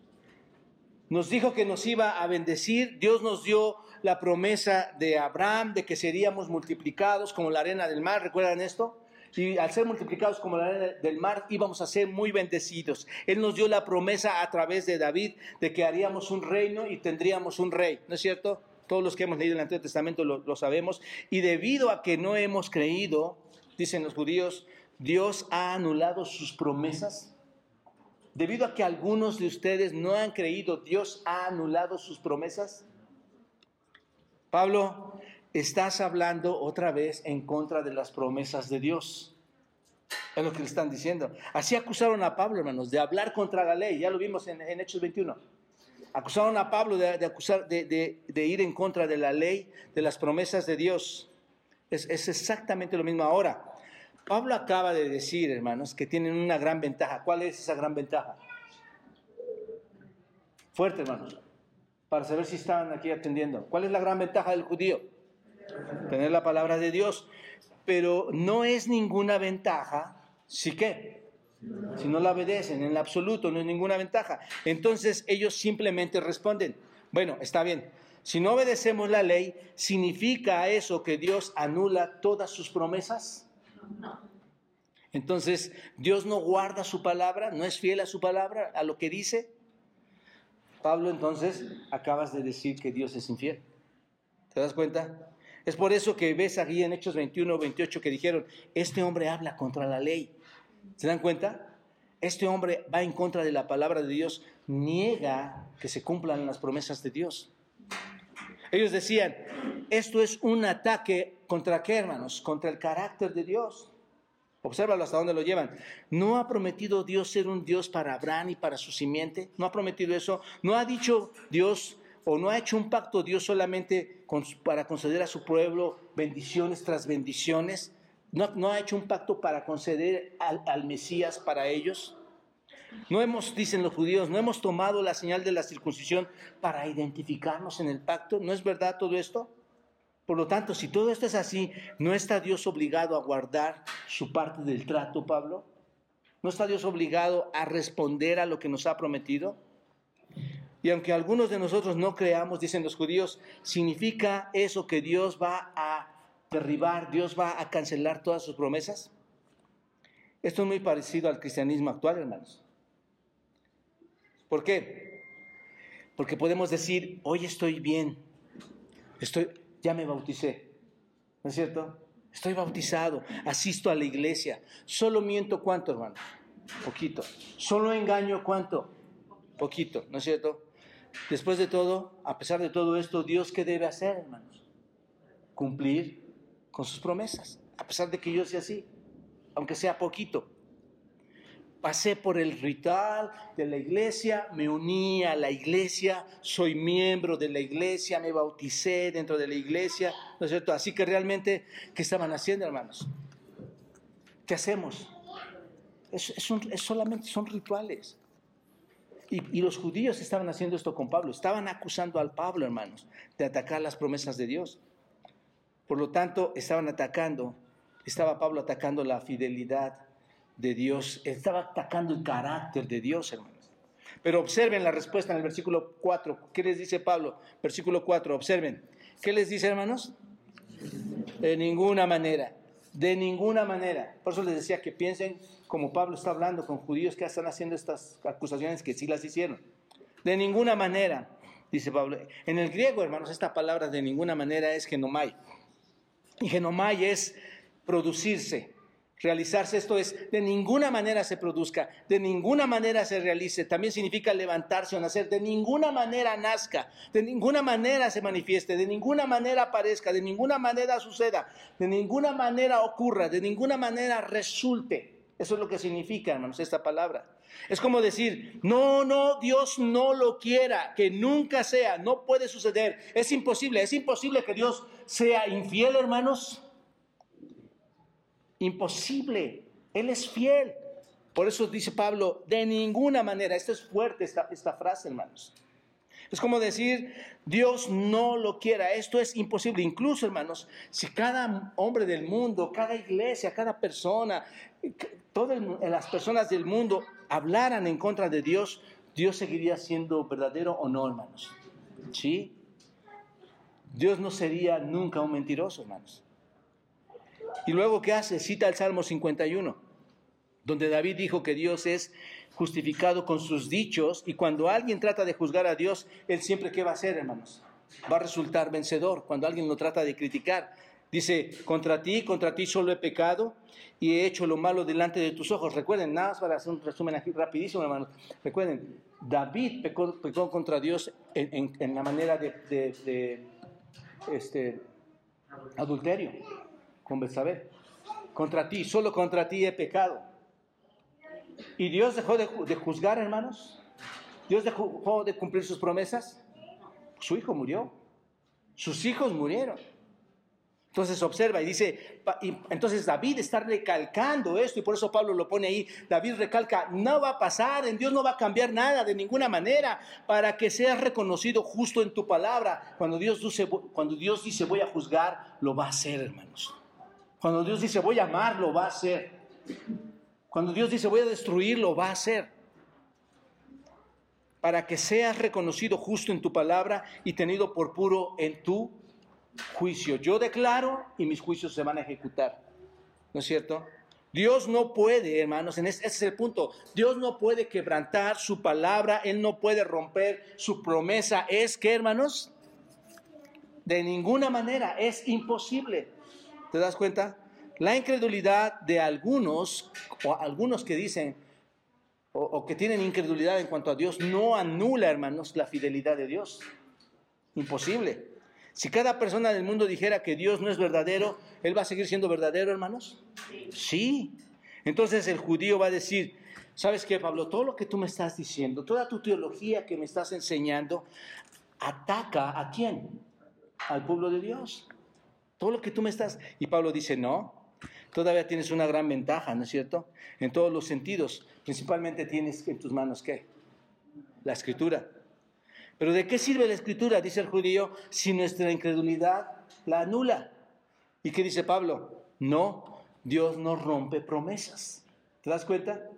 nos dijo que nos iba a bendecir, Dios nos dio la promesa de Abraham de que seríamos multiplicados como la arena del mar, ¿recuerdan esto? Y al ser multiplicados como la arena del mar íbamos a ser muy bendecidos. Él nos dio la promesa a través de David de que haríamos un reino y tendríamos un rey, ¿no es cierto? Todos los que hemos leído el Antiguo Testamento lo, lo sabemos. Y debido a que no hemos creído, dicen los judíos, Dios ha anulado sus promesas. Debido a que algunos de ustedes no han creído, Dios ha anulado sus promesas. Pablo, estás hablando otra vez en contra de las promesas de Dios. Es lo que le están diciendo. Así acusaron a Pablo, hermanos, de hablar contra la ley. Ya lo vimos en, Hechos 21. Acusaron a Pablo de, acusar, de, ir en contra de la ley, de las promesas de Dios. Es, es exactamente lo mismo ahora. Pablo acaba de decir, hermanos, que tienen una gran ventaja. ¿Cuál es esa gran ventaja? Fuerte, hermanos, para saber si están aquí atendiendo. ¿Cuál es la gran ventaja del judío? Tener la palabra de Dios. Pero no es ninguna ventaja, ¿sí qué? Si no la obedecen, en absoluto, no es ninguna ventaja. Entonces ellos simplemente responden, bueno, está bien, si no obedecemos la ley, ¿significa eso que Dios anula todas sus promesas? Entonces, Dios no guarda su palabra, no es fiel a su palabra, a lo que dice. Pablo, entonces, acabas de decir que Dios es infiel. ¿Te das cuenta? Es por eso que ves aquí en Hechos 21 28 que dijeron, este hombre habla contra la ley. ¿Se dan cuenta? Este hombre va en contra de la palabra de Dios, niega que se cumplan las promesas de Dios. Ellos decían, esto es un ataque contra qué, hermanos? Contra el carácter de Dios. Obsérvalo hasta dónde lo llevan. ¿No ha prometido Dios ser un Dios para Abraham y para su simiente? ¿No ha prometido eso? ¿No ha dicho Dios o no ha hecho un pacto Dios solamente para conceder a su pueblo bendiciones tras bendiciones? ¿No, ha hecho un pacto para conceder al, al Mesías para ellos? No hemos, dicen los judíos, no hemos tomado la señal de la circuncisión para identificarnos en el pacto. ¿No es verdad todo esto? Por lo tanto, si todo esto es así, ¿no está Dios obligado a guardar su parte del trato, Pablo? ¿No está Dios obligado a responder a lo que nos ha prometido? Y aunque algunos de nosotros no creamos, dicen los judíos, ¿significa eso que Dios va a derribar, Dios va a cancelar todas sus promesas? Esto es muy parecido al cristianismo actual, hermanos. ¿Por qué? Porque podemos decir, hoy estoy bien, estoy, ya me bauticé, ¿no es cierto? Estoy bautizado, asisto a la iglesia. Solo miento cuánto, hermano? Poquito. Solo engaño cuánto? Poquito, ¿no es cierto? Después de todo, a pesar de todo esto, Dios qué debe hacer, hermanos? Cumplir con sus promesas, a pesar de que yo sea así, aunque sea poquito pasé por el ritual de la iglesia, me uní a la iglesia, soy miembro de la iglesia, me bauticé dentro de la iglesia, ¿no es cierto? Así que realmente, ¿qué estaban haciendo, hermanos? ¿Qué hacemos? Es, solamente son rituales. Y, y, los judíos estaban haciendo esto con Pablo, estaban acusando al Pablo, hermanos, de atacar las promesas de Dios. Por lo tanto, estaban atacando, estaba Pablo atacando la fidelidad de Dios, estaba atacando el carácter de Dios, hermanos. Pero observen la respuesta en el versículo 4. ¿Qué les dice Pablo? Versículo 4, observen. ¿Qué les dice, hermanos? De ninguna manera, de ninguna manera. Por eso les decía que piensen como Pablo está hablando con judíos que están haciendo estas acusaciones que sí las hicieron. De ninguna manera, dice Pablo. En el griego, hermanos, esta palabra de ninguna manera es genomai. Y genomai es producirse, Realizarse esto es, de ninguna manera se produzca, de ninguna manera se realice. También significa levantarse o nacer, de ninguna manera nazca, de ninguna manera se manifieste, de ninguna manera aparezca, de ninguna manera suceda, de ninguna manera ocurra, de ninguna manera resulte. Eso es lo que significa, hermanos, esta palabra. Es como decir, no, no, Dios no lo quiera, que nunca sea, no puede suceder, es imposible, es imposible que Dios sea infiel, hermanos. Imposible. Él es fiel. Por eso dice Pablo, de ninguna manera. Esta es fuerte, esta, esta frase, hermanos. Es como decir, Dios no lo quiera. Esto es imposible. Incluso, hermanos, si cada hombre del mundo, cada iglesia, cada persona, todas las personas del mundo hablaran en contra de Dios, Dios seguiría siendo verdadero o no, hermanos. ¿Sí? Dios no sería nunca un mentiroso, hermanos. Y luego, ¿qué hace? Cita el Salmo 51, donde David dijo que Dios es justificado con sus dichos y cuando alguien trata de juzgar a Dios, él siempre, ¿qué va a hacer, hermanos? Va a resultar vencedor cuando alguien lo trata de criticar. Dice, contra ti, contra ti solo he pecado y he hecho lo malo delante de tus ojos. Recuerden, nada más para hacer un resumen aquí rapidísimo, hermanos. Recuerden, David pecó, contra Dios en, la manera de, de este, adulterio con Betsabé. Contra ti, solo contra ti he pecado. ¿Y Dios dejó de, juzgar, hermanos? ¿Dios dejó de cumplir sus promesas? Su hijo murió. Sus hijos murieron. Entonces observa y dice, entonces David está recalcando esto y por eso Pablo lo pone ahí. David recalca, no va a pasar, en Dios no va a cambiar nada de ninguna manera para que seas reconocido justo en tu palabra. Cuando Dios dice, cuando Dios dice voy a juzgar, lo va a hacer, hermanos. Cuando Dios dice voy a amar, lo va a hacer. Cuando Dios dice voy a destruir, lo va a hacer. Para que seas reconocido justo en tu palabra y tenido por puro en tu juicio. Yo declaro y mis juicios se van a ejecutar. ¿No es cierto? Dios no puede, hermanos, en ese, es el punto. Dios no puede quebrantar su palabra, Él no puede romper su promesa. Es que, hermanos, de ninguna manera es imposible. ¿Te das cuenta? La incredulidad de algunos, o algunos que dicen, o, que tienen incredulidad en cuanto a Dios, no anula, hermanos, la fidelidad de Dios. Imposible. Si cada persona del mundo dijera que Dios no es verdadero, ¿Él va a seguir siendo verdadero, hermanos? Sí. Entonces el judío va a decir, ¿sabes qué, Pablo? Todo lo que tú me estás diciendo, toda tu teología que me estás enseñando, ataca a quién? Al pueblo de Dios. Todo lo que tú me estás... Y Pablo dice, no, todavía tienes una gran ventaja, ¿no es cierto? En todos los sentidos. Principalmente tienes en tus manos, ¿qué? La escritura. Pero ¿de qué sirve la escritura, dice el judío, si nuestra incredulidad la anula? ¿Y qué dice Pablo? No, Dios no rompe promesas. ¿Te das cuenta?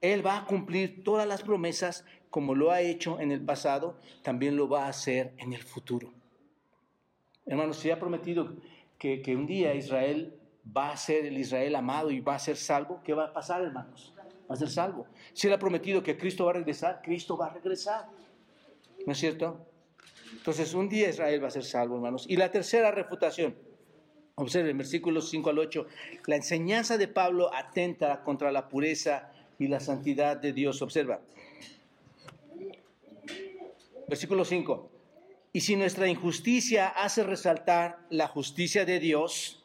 Él va a cumplir todas las promesas como lo ha hecho en el pasado, también lo va a hacer en el futuro. Hermanos, si ha prometido que, que, un día Israel va a ser el Israel amado y va a ser salvo, ¿qué va a pasar, hermanos? Va a ser salvo. Si Él ha prometido que Cristo va a regresar, Cristo va a regresar. ¿No es cierto? Entonces, un día Israel va a ser salvo, hermanos. Y la tercera refutación, observen, versículos 5 al 8, la enseñanza de Pablo atenta contra la pureza y la santidad de Dios. Observa. Versículo 5. Y si nuestra injusticia hace resaltar la justicia de Dios,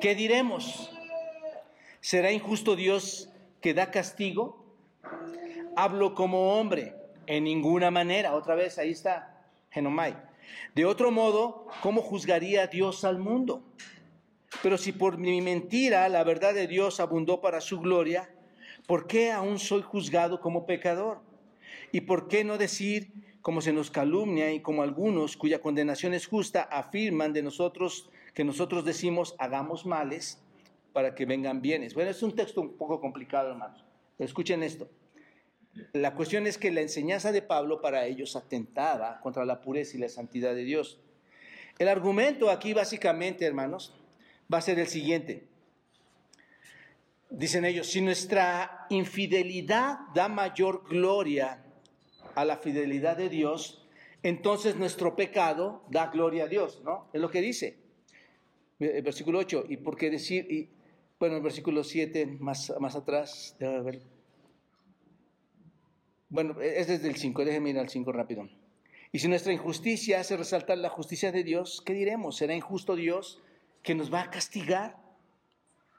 ¿qué diremos? ¿Será injusto Dios que da castigo? Hablo como hombre, en ninguna manera. Otra vez, ahí está, Genomai. De otro modo, ¿cómo juzgaría Dios al mundo? Pero si por mi mentira la verdad de Dios abundó para su gloria, ¿por qué aún soy juzgado como pecador? ¿Y por qué no decir, como se nos calumnia y como algunos cuya condenación es justa afirman de nosotros que nosotros decimos hagamos males para que vengan bienes? Bueno, es un texto un poco complicado, hermanos. Escuchen esto. La cuestión es que la enseñanza de Pablo para ellos atentaba contra la pureza y la santidad de Dios. El argumento aquí básicamente, hermanos, va a ser el siguiente. Dicen ellos, si nuestra infidelidad da mayor gloria a la fidelidad de Dios, entonces nuestro pecado da gloria a Dios, ¿no? Es lo que dice. El versículo 8, y por qué decir, y, bueno, el versículo 7, más, más atrás, debe ver. Bueno, es desde el 5, déjenme ir al 5 rápido. Y si nuestra injusticia hace resaltar la justicia de Dios, ¿qué diremos? ¿Será injusto Dios que nos va a castigar?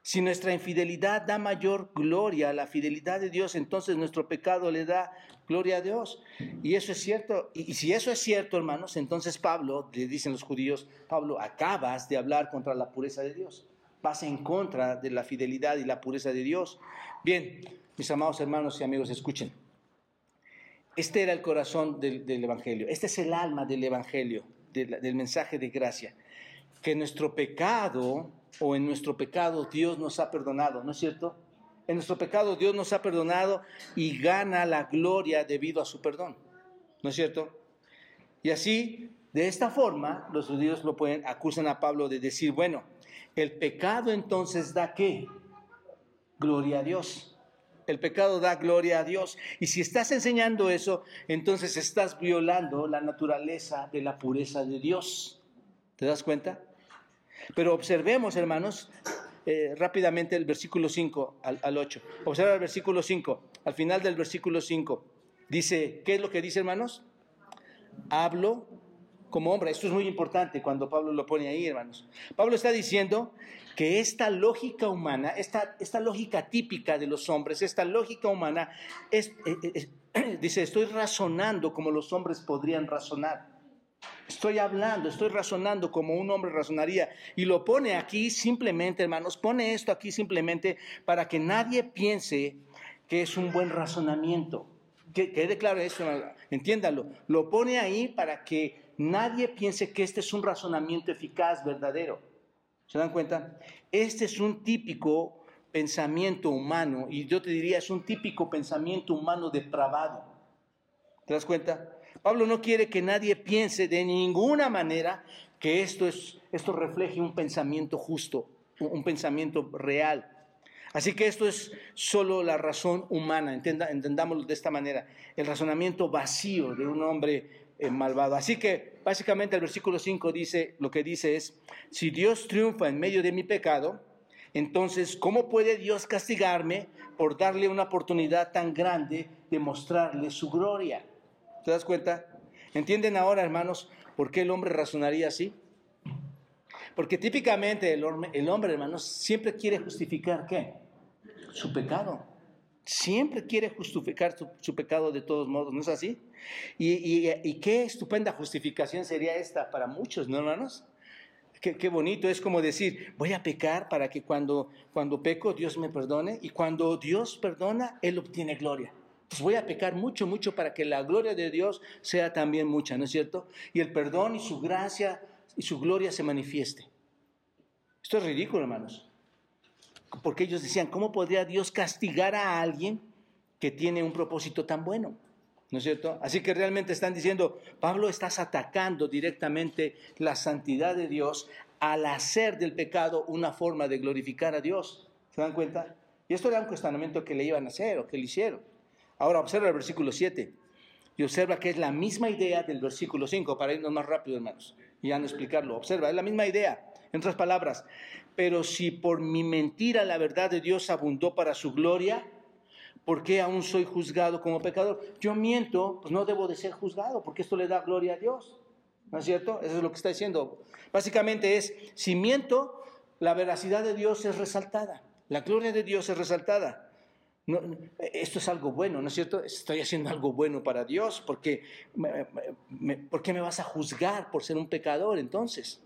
Si nuestra infidelidad da mayor gloria a la fidelidad de Dios, entonces nuestro pecado le da gloria a Dios. Y eso es cierto. Y, si eso es cierto, hermanos, entonces Pablo, le dicen los judíos, Pablo, acabas de hablar contra la pureza de Dios. Vas en contra de la fidelidad y la pureza de Dios. Bien, mis amados hermanos y amigos, escuchen. Este era el corazón del, Evangelio, este es el alma del Evangelio, del, mensaje de gracia, que nuestro pecado o en nuestro pecado Dios nos ha perdonado, ¿no es cierto? En nuestro pecado Dios nos ha perdonado y gana la gloria debido a su perdón, ¿no es cierto? Y así, de esta forma, los judíos lo pueden, acusan a Pablo de decir, bueno, el pecado entonces da qué? Gloria a Dios. El pecado da gloria a Dios. Y si estás enseñando eso, entonces estás violando la naturaleza de la pureza de Dios. ¿Te das cuenta? Pero observemos, hermanos, eh, rápidamente el versículo 5 al, al 8. Observa el versículo 5. Al final del versículo 5 dice, ¿qué es lo que dice, hermanos? Hablo como hombre. Esto es muy importante cuando Pablo lo pone ahí, hermanos. Pablo está diciendo que esta lógica humana, esta, esta lógica típica de los hombres, esta lógica humana, es, eh, eh, (clears throat) dice, estoy razonando como los hombres podrían razonar. Estoy hablando, estoy razonando como un hombre razonaría. Y lo pone aquí simplemente, hermanos, pone esto aquí simplemente para que nadie piense que es un buen razonamiento. Que quede claro eso, entiéndalo. Lo pone ahí para que nadie piense que este es un razonamiento eficaz, verdadero. ¿Se dan cuenta? Este es un típico pensamiento humano y yo te diría es un típico pensamiento humano depravado. ¿Te das cuenta? Pablo no quiere que nadie piense de ninguna manera que esto, es, esto refleje un pensamiento justo. un pensamiento real. Así que esto es solo la razón humana, entendámoslo de esta manera, el razonamiento vacío de un hombre eh, malvado. Así que básicamente el versículo 5 dice, lo que dice es, si Dios triunfa en medio de mi pecado, entonces, ¿cómo puede Dios castigarme por darle una oportunidad tan grande de mostrarle su gloria? ¿Te das cuenta? ¿Entienden ahora, hermanos, por qué el hombre razonaría así? Porque típicamente el hombre, el hombre, hermanos, siempre quiere justificar qué? Su pecado. Siempre quiere justificar su, pecado de todos modos, ¿no es así? Y, qué estupenda justificación sería esta para muchos, ¿no, hermanos? Qué, qué, bonito, es como decir, voy a pecar para que cuando, cuando peco Dios me perdone y cuando Dios perdona, Él obtiene gloria. Pues voy a pecar mucho, mucho para que la gloria de Dios sea también mucha, ¿no es cierto? Y el perdón y su gracia y su gloria se manifieste. Esto es ridículo, hermanos. Porque ellos decían, ¿cómo podría Dios castigar a alguien que tiene un propósito tan bueno? ¿No es cierto? Así que realmente están diciendo, Pablo, estás atacando directamente la santidad de Dios al hacer del pecado una forma de glorificar a Dios. ¿Se dan cuenta? Y esto era un cuestionamiento que le iban a hacer o que le hicieron. Ahora observa el versículo 7 y observa que es la misma idea del versículo 5, para irnos más rápido, hermanos, y ya no explicarlo. Observa, es la misma idea. En otras palabras, pero si por mi mentira la verdad de Dios abundó para su gloria, ¿por qué aún soy juzgado como pecador? Yo miento, pues no debo de ser juzgado, porque esto le da gloria a Dios. ¿No es cierto? Eso es lo que está diciendo. Básicamente es, si miento, la veracidad de Dios es resaltada, la gloria de Dios es resaltada. Esto es algo bueno, ¿no es cierto? Estoy haciendo algo bueno para Dios, porque ¿por qué me vas a juzgar por ser un pecador entonces?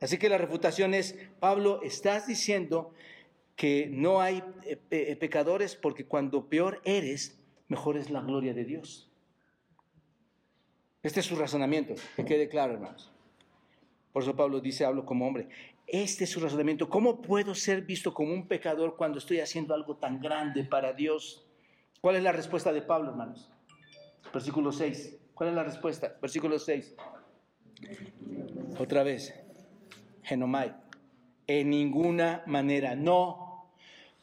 Así que la refutación es, Pablo, estás diciendo que no hay eh, eh, pecadores porque cuando peor eres, mejor es la gloria de Dios. Este es su razonamiento, que quede claro, hermanos. Por eso Pablo dice, hablo como hombre. Este es su razonamiento. ¿Cómo puedo ser visto como un pecador cuando estoy haciendo algo tan grande para Dios? ¿Cuál es la respuesta de Pablo, hermanos? Versículo 6. ¿Cuál es la respuesta? Versículo 6. Otra vez genomai. En ninguna manera, no,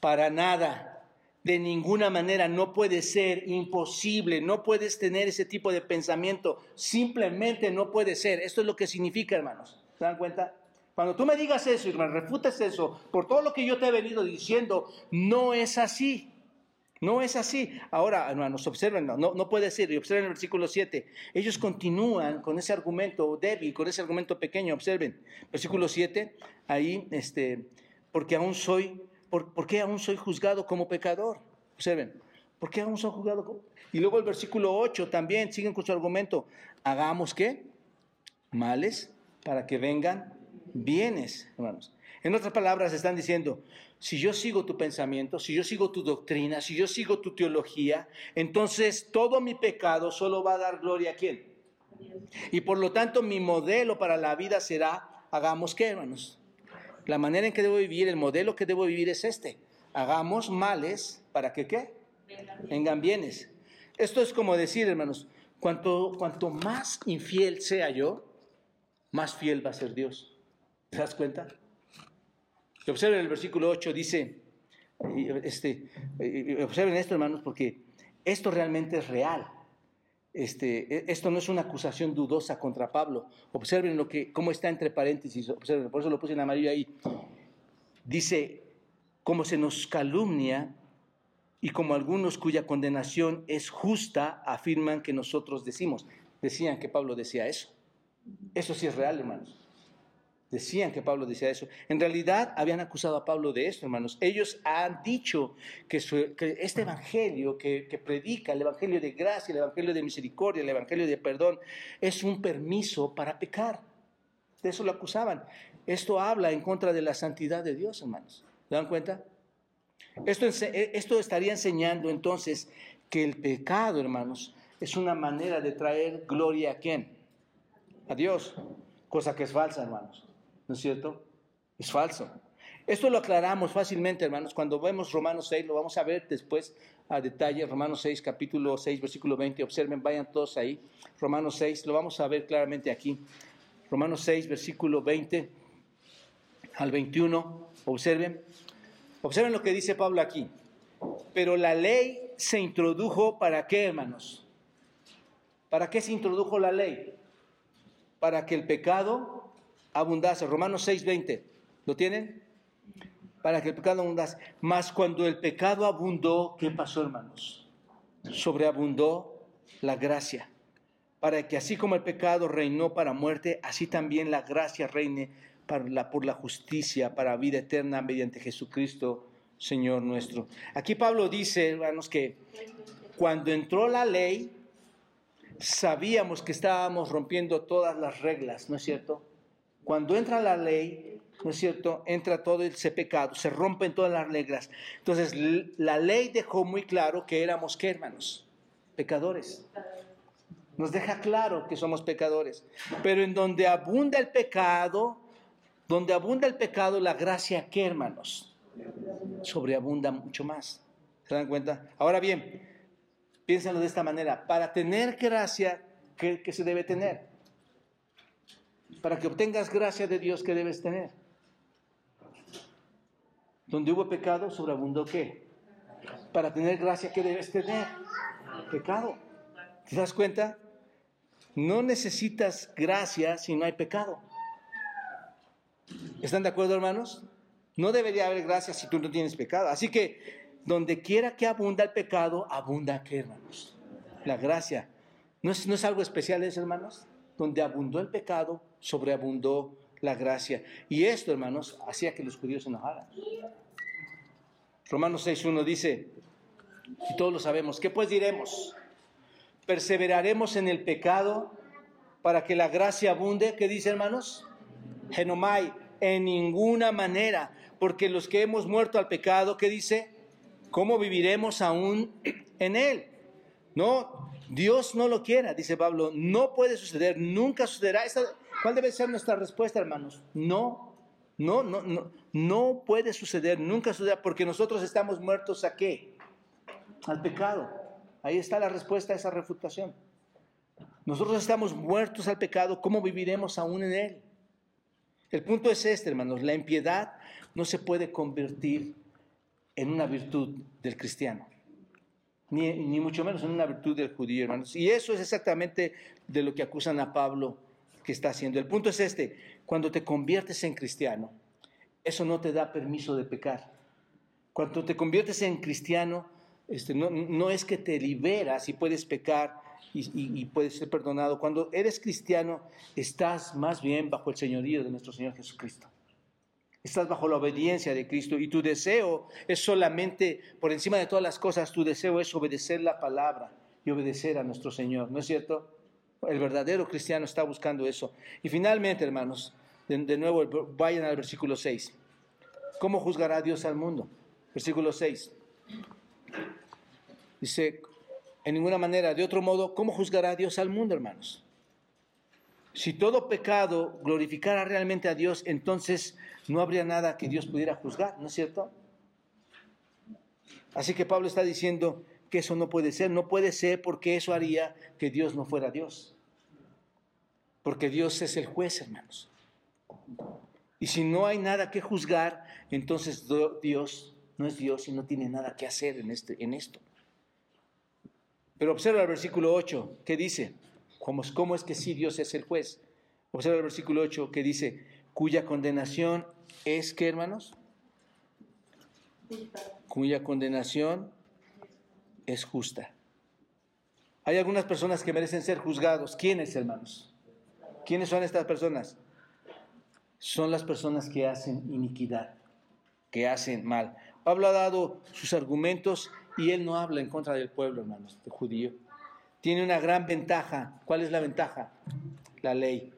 para nada. De ninguna manera no puede ser imposible, no puedes tener ese tipo de pensamiento, simplemente no puede ser. Esto es lo que significa, hermanos. ¿Se dan cuenta? Cuando tú me digas eso y me refutes eso, por todo lo que yo te he venido diciendo, no es así. No es así. Ahora, hermanos, observen, no, no puede ser. Y observen el versículo 7. Ellos continúan con ese argumento débil, con ese argumento pequeño. Observen, versículo 7, ahí, este, porque aún soy, por, qué aún soy juzgado como pecador? Observen, ¿por qué aún soy juzgado como... Y luego el versículo 8 también, siguen con su argumento. Hagamos qué? Males para que vengan bienes, hermanos. En otras palabras, están diciendo, si yo sigo tu pensamiento, si yo sigo tu doctrina, si yo sigo tu teología, entonces todo mi pecado solo va a dar gloria a quién. Y por lo tanto mi modelo para la vida será, hagamos qué, hermanos. La manera en que debo vivir, el modelo que debo vivir es este. Hagamos males para que qué? Vengan bienes. Esto es como decir, hermanos, cuanto, cuanto más infiel sea yo, más fiel va a ser Dios. ¿Te das cuenta? Observen el versículo 8, dice, este, observen esto hermanos, porque esto realmente es real. Este, e, esto no es una acusación dudosa contra Pablo. Observen lo que, cómo está entre paréntesis, observen, por eso lo puse en amarillo ahí. Dice, como se nos calumnia y como algunos cuya condenación es justa afirman que nosotros decimos. Decían que Pablo decía eso. Eso sí es real, hermanos. Decían que Pablo decía eso. En realidad habían acusado a Pablo de esto, hermanos. Ellos han dicho que, este evangelio que, predica, el evangelio de gracia, el evangelio de misericordia, el evangelio de perdón, es un permiso para pecar. De eso lo acusaban. Esto habla en contra de la santidad de Dios, hermanos. ¿Se dan cuenta? Esto, esto estaría enseñando entonces que el pecado, hermanos, es una manera de traer gloria a quién? A Dios. Cosa que es falsa, hermanos. ¿No es cierto? Es falso. Esto lo aclaramos fácilmente, hermanos, cuando vemos Romanos 6, lo vamos a ver después a detalle, Romanos 6, capítulo 6, versículo 20, observen, vayan todos ahí, Romanos 6, lo vamos a ver claramente aquí, Romanos 6, versículo 20 al 21, Observen, observen lo que dice Pablo aquí. Pero la ley se introdujo para qué, hermanos? ¿Para qué se introdujo la ley? Para que el pecado abundase. Romanos 6:20. ¿Lo tienen? Para que el pecado abundase. Mas cuando el pecado abundó, ¿qué pasó, hermanos? Sobreabundó la gracia. Para que así como el pecado reinó para muerte, así también la gracia reine la, por la justicia, para vida eterna mediante Jesucristo, Señor nuestro. Aquí Pablo dice, hermanos, que cuando entró la ley, sabíamos que estábamos rompiendo todas las reglas, ¿no es cierto? Cuando entra la ley, ¿no es cierto? Entra todo ese pecado, se rompen todas las reglas. Entonces, la ley dejó muy claro que éramos, ¿qué hermanos? Pecadores. Nos deja claro que somos pecadores. Pero en donde abunda el pecado, donde abunda el pecado, la gracia, ¿qué hermanos? Sobreabunda mucho más. ¿Se dan cuenta? Ahora bien, piénsenlo de esta manera. Para tener gracia, ¿qué, se debe tener? Para que obtengas gracia de Dios, ¿qué debes tener? Donde hubo pecado, sobreabundó qué? Para tener gracia, ¿qué debes tener? Pecado. ¿Te das cuenta? No necesitas gracia si no hay pecado. ¿Están de acuerdo, hermanos? No debería haber gracia si tú no tienes pecado. Así que donde quiera que abunda el pecado, abunda qué, hermanos? La gracia. ¿No es, no es algo especial eso, hermanos? Donde abundó el pecado, sobreabundó la gracia. Y esto, hermanos, hacía que los judíos se enojaran. Romanos 6.1 dice, y todos lo sabemos, ¿qué pues diremos? ¿Perseveraremos en el pecado para que la gracia abunde? ¿Qué dice, hermanos? Genomai, en ninguna manera, porque los que hemos muerto al pecado, ¿qué dice? ¿Cómo viviremos aún en él? No, Dios no lo quiera, dice Pablo, no puede suceder, nunca sucederá. ¿Cuál debe ser nuestra respuesta, hermanos? No, no, no, no, no puede suceder, nunca sucederá, porque nosotros estamos muertos a qué? Al pecado. Ahí está la respuesta a esa refutación. Nosotros estamos muertos al pecado, ¿cómo viviremos aún en él? El punto es este, hermanos, la impiedad no se puede convertir en una virtud del cristiano, ni, mucho menos en una virtud del judío, hermanos. Y eso es exactamente de lo que acusan a Pablo que está haciendo. El punto es este, cuando te conviertes en cristiano, eso no te da permiso de pecar. Cuando te conviertes en cristiano, este, no es que te liberas y puedes pecar, y, puedes ser perdonado. Cuando eres cristiano, estás más bien bajo el señorío de nuestro Señor Jesucristo. Estás bajo la obediencia de Cristo y tu deseo es solamente, por encima de todas las cosas, tu deseo es obedecer la palabra y obedecer a nuestro Señor. ¿No es cierto? El verdadero cristiano está buscando eso. Y finalmente, hermanos, de, nuevo vayan al versículo 6. ¿Cómo juzgará Dios al mundo? Versículo 6. Dice, en ninguna manera. De otro modo, ¿cómo juzgará Dios al mundo, hermanos? Si todo pecado glorificara realmente a Dios, entonces no habría nada que Dios pudiera juzgar, ¿no es cierto? Así que Pablo está diciendo que eso no puede ser, no puede ser porque eso haría que Dios no fuera Dios. Porque Dios es el juez, hermanos. Y si no hay nada que juzgar, entonces Dios no es Dios y no tiene nada que hacer en, este, en esto. Pero observa el versículo 8, ¿qué dice? ¿Cómo, ¿Cómo es que sí Dios es el juez? Observa el versículo 8 que dice, cuya condenación es que, hermanos? Cuya condenación es justa. Hay algunas personas que merecen ser juzgados. ¿Quiénes, hermanos? ¿Quiénes son estas personas? Son las personas que hacen iniquidad, que hacen mal. Pablo ha dado sus argumentos y él no habla en contra del pueblo, hermanos, de judío. Tiene una gran ventaja. ¿Cuál es la ventaja? La ley.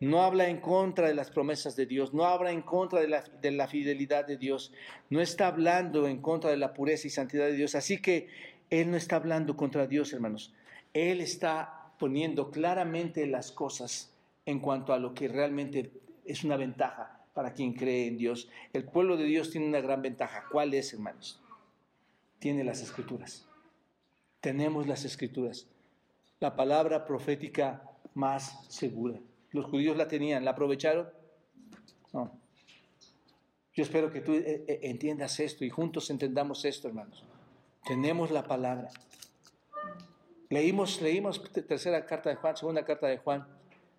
No habla en contra de las promesas de Dios, no habla en contra de la, de la fidelidad de Dios, no está hablando en contra de la pureza y santidad de Dios. Así que él no está hablando contra Dios, hermanos. Él está poniendo claramente las cosas en cuanto a lo que realmente es una ventaja para quien cree en Dios. El pueblo de Dios tiene una gran ventaja. ¿Cuál es, hermanos? tiene las escrituras. Tenemos las escrituras. La palabra profética más segura. Los judíos la tenían, ¿la aprovecharon? No. Yo espero que tú eh, eh, entiendas esto y juntos entendamos esto, hermanos. Tenemos la palabra. Leímos, leímos tercera carta de Juan, segunda carta de Juan.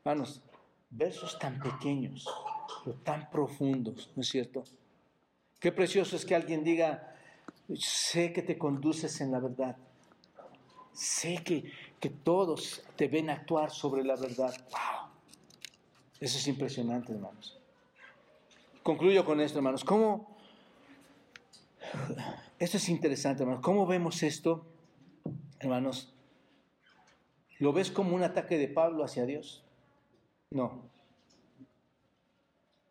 Hermanos, versos tan pequeños, pero tan profundos, ¿no es cierto? Qué precioso es que alguien diga, sé que te conduces en la verdad. Sé que, que todos te ven actuar sobre la verdad. ¡Wow! Eso es impresionante, hermanos. Concluyo con esto, hermanos. ¿Cómo? Esto es interesante, hermanos. ¿Cómo vemos esto, hermanos? ¿Lo ves como un ataque de Pablo hacia Dios? No.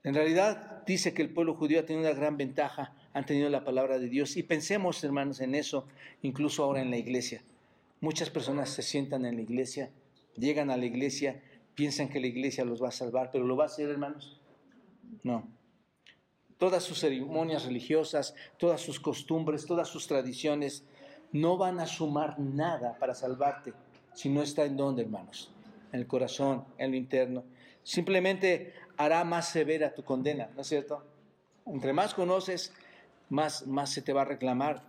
En realidad dice que el pueblo judío ha tenido una gran ventaja, han tenido la palabra de Dios. Y pensemos, hermanos, en eso, incluso ahora en la iglesia. Muchas personas se sientan en la iglesia, llegan a la iglesia, piensan que la iglesia los va a salvar, pero ¿lo va a hacer, hermanos? No. Todas sus ceremonias religiosas, todas sus costumbres, todas sus tradiciones no van a sumar nada para salvarte si no está en dónde, hermanos, en el corazón, en lo interno. Simplemente hará más severa tu condena, ¿no es cierto? Entre más conoces, más, más se te va a reclamar.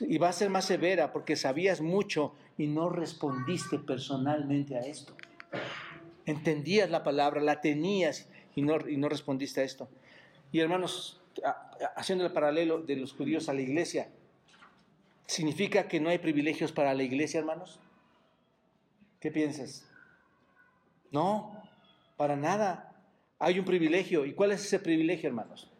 Y va a ser más severa porque sabías mucho y no respondiste personalmente a esto. Entendías la palabra, la tenías y no, y no respondiste a esto. Y hermanos, haciendo el paralelo de los judíos a la iglesia, ¿significa que no hay privilegios para la iglesia, hermanos? ¿Qué piensas? No, para nada. Hay un privilegio. ¿Y cuál es ese privilegio, hermanos?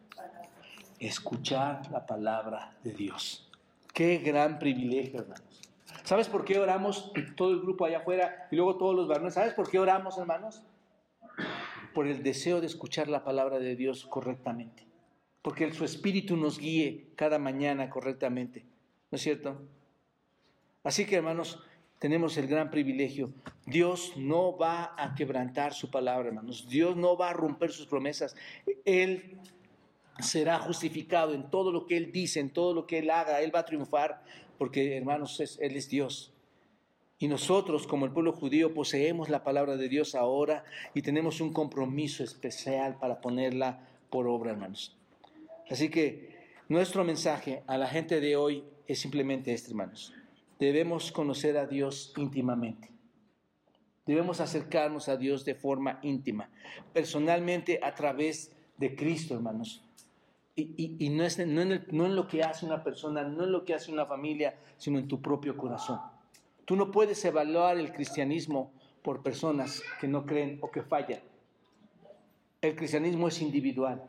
Escuchar la palabra de Dios. Qué gran privilegio, hermanos. ¿Sabes por qué oramos todo el grupo allá afuera y luego todos los varones? ¿Sabes por qué oramos, hermanos? Por el deseo de escuchar la palabra de Dios correctamente. Porque su espíritu nos guíe cada mañana correctamente. ¿No es cierto? Así que, hermanos, tenemos el gran privilegio. Dios no va a quebrantar su palabra, hermanos. Dios no va a romper sus promesas. Él será justificado en todo lo que Él dice, en todo lo que Él haga. Él va a triunfar porque, hermanos, Él es Dios. Y nosotros, como el pueblo judío, poseemos la palabra de Dios ahora y tenemos un compromiso especial para ponerla por obra, hermanos. Así que nuestro mensaje a la gente de hoy es simplemente este, hermanos debemos conocer a Dios íntimamente. Debemos acercarnos a Dios de forma íntima, personalmente a través de Cristo, hermanos. Y, no, es, no, en no en lo que hace una persona, no en lo que hace una familia, sino en tu propio corazón. Tú no puedes evaluar el cristianismo por personas que no creen o que fallan. El cristianismo es individual.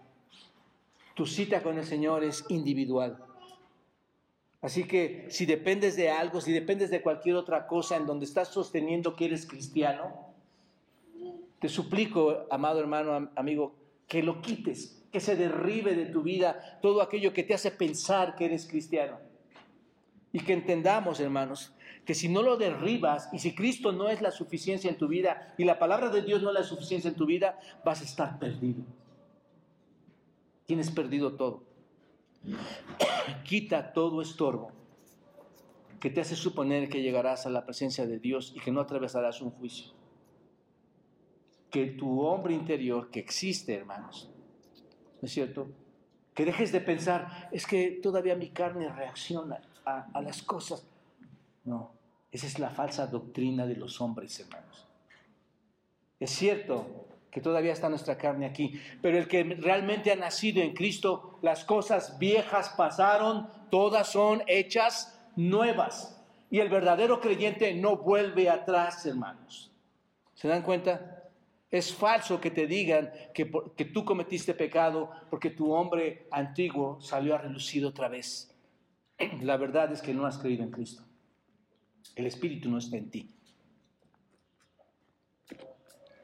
Tu cita con el Señor es individual. Así que si dependes de algo, si dependes de cualquier otra cosa en donde estás sosteniendo que eres cristiano, te suplico, amado hermano, amigo, que lo quites, que se derribe de tu vida todo aquello que te hace pensar que eres cristiano. Y que entendamos, hermanos, que si no lo derribas y si Cristo no es la suficiencia en tu vida y la palabra de Dios no es la suficiencia en tu vida, vas a estar perdido. Tienes perdido todo. (coughs) Quita todo estorbo que te hace suponer que llegarás a la presencia de Dios y que no atravesarás un juicio. Que tu hombre interior, que existe, hermanos, ¿no es cierto? Que dejes de pensar, es que todavía mi carne reacciona a, a las cosas. No, esa es la falsa doctrina de los hombres, hermanos. Es cierto, que todavía está nuestra carne aquí. Pero el que realmente ha nacido en Cristo, las cosas viejas pasaron, todas son hechas nuevas. Y el verdadero creyente no vuelve atrás, hermanos. ¿Se dan cuenta? Es falso que te digan que, tú cometiste pecado porque tu hombre antiguo salió a relucir otra vez. (clears throat) La verdad es que no has creído en Cristo. El Espíritu no está en ti.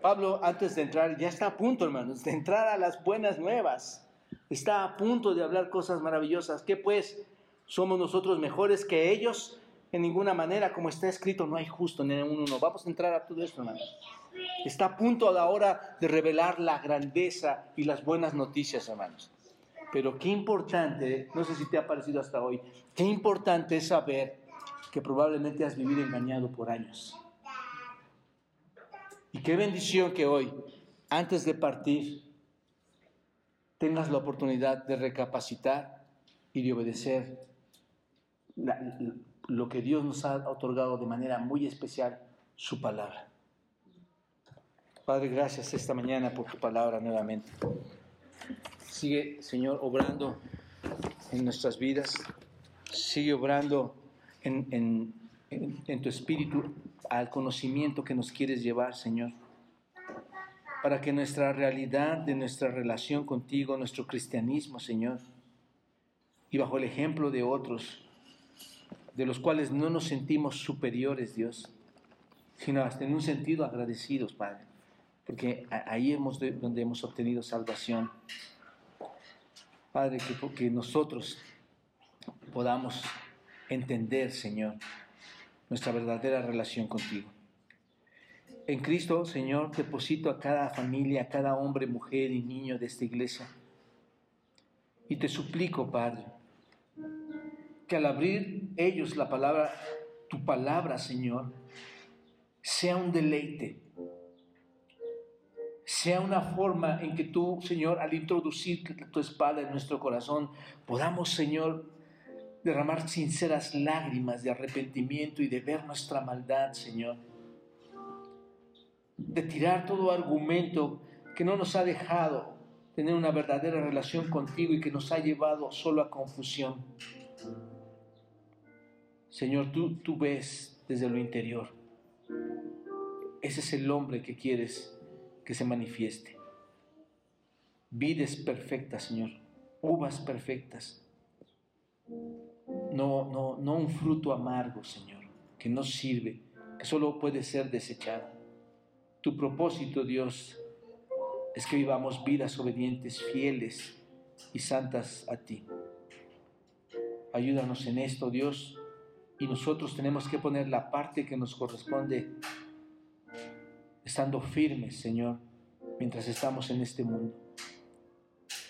Pablo, antes de entrar, ya está a punto, hermanos, de entrar a las buenas nuevas. Está a punto de hablar cosas maravillosas. ¿Qué pues? ¿Somos nosotros mejores que ellos? En ninguna manera, como está escrito, no hay justo ni uno. Vamos a entrar a todo esto, hermanos. Está a punto a la hora de revelar la grandeza y las buenas noticias, hermanos. Pero qué importante, no sé si te ha parecido hasta hoy, qué importante es saber que probablemente has vivido engañado por años y qué bendición que hoy, antes de partir, tengas la oportunidad de recapacitar y de obedecer lo que Dios nos ha otorgado de manera muy especial, su palabra. Padre, gracias esta mañana por tu palabra nuevamente. Sigue, Señor, obrando en nuestras vidas. Sigue obrando en, en tu espíritu al conocimiento que nos quieres llevar, Señor. Para que nuestra realidad de nuestra relación contigo, nuestro cristianismo, Señor, y bajo el ejemplo de otros, de los cuales no nos sentimos superiores, Dios, sino hasta en un sentido agradecidos, Padre porque ahí hemos donde hemos obtenido salvación. Padre, que, nosotros podamos entender, Señor, nuestra verdadera relación contigo. En Cristo, Señor, deposito a cada familia, a cada hombre, mujer y niño de esta iglesia. Y te suplico, Padre, que al abrir ellos la palabra, tu palabra, Señor, sea un deleite, sea una forma en que tú, Señor, al introducir tu espada en nuestro corazón, podamos, Señor, derramar sinceras lágrimas de arrepentimiento y de ver nuestra maldad, Señor. De tirar todo argumento que no nos ha dejado tener una verdadera relación contigo y que nos ha llevado solo a confusión. Señor, tú, tú ves desde lo interior. Ese es el hombre que quieres que se manifieste. Vides perfectas, Señor, uvas perfectas. No, no, no un fruto amargo, Señor, que no sirve, que solo puede ser desechado. Tu propósito, Dios, es que vivamos vidas obedientes, fieles y santas a ti. Ayúdanos en esto, Dios, y nosotros tenemos que poner la parte que nos corresponde estando firmes, Señor, mientras estamos en este mundo.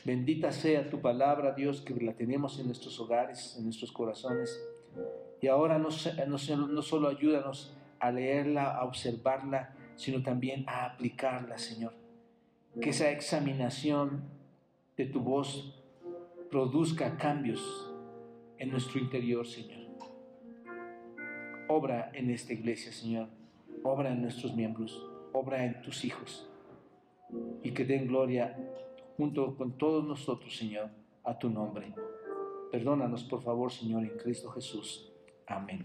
Bendita sea tu palabra, Dios, que la tenemos en nuestros hogares, en nuestros corazones. Y ahora no, solo ayúdanos a leerla, a observarla, sino también a aplicarla, Señor. Que esa examinación de tu voz produzca cambios en nuestro interior, Señor. Obra en esta iglesia, Señor. Obra en nuestros miembros obra en tus hijos y que den gloria junto con todos nosotros, Señor, a tu nombre. Perdónanos, por favor, Señor, en Cristo Jesús. Amén.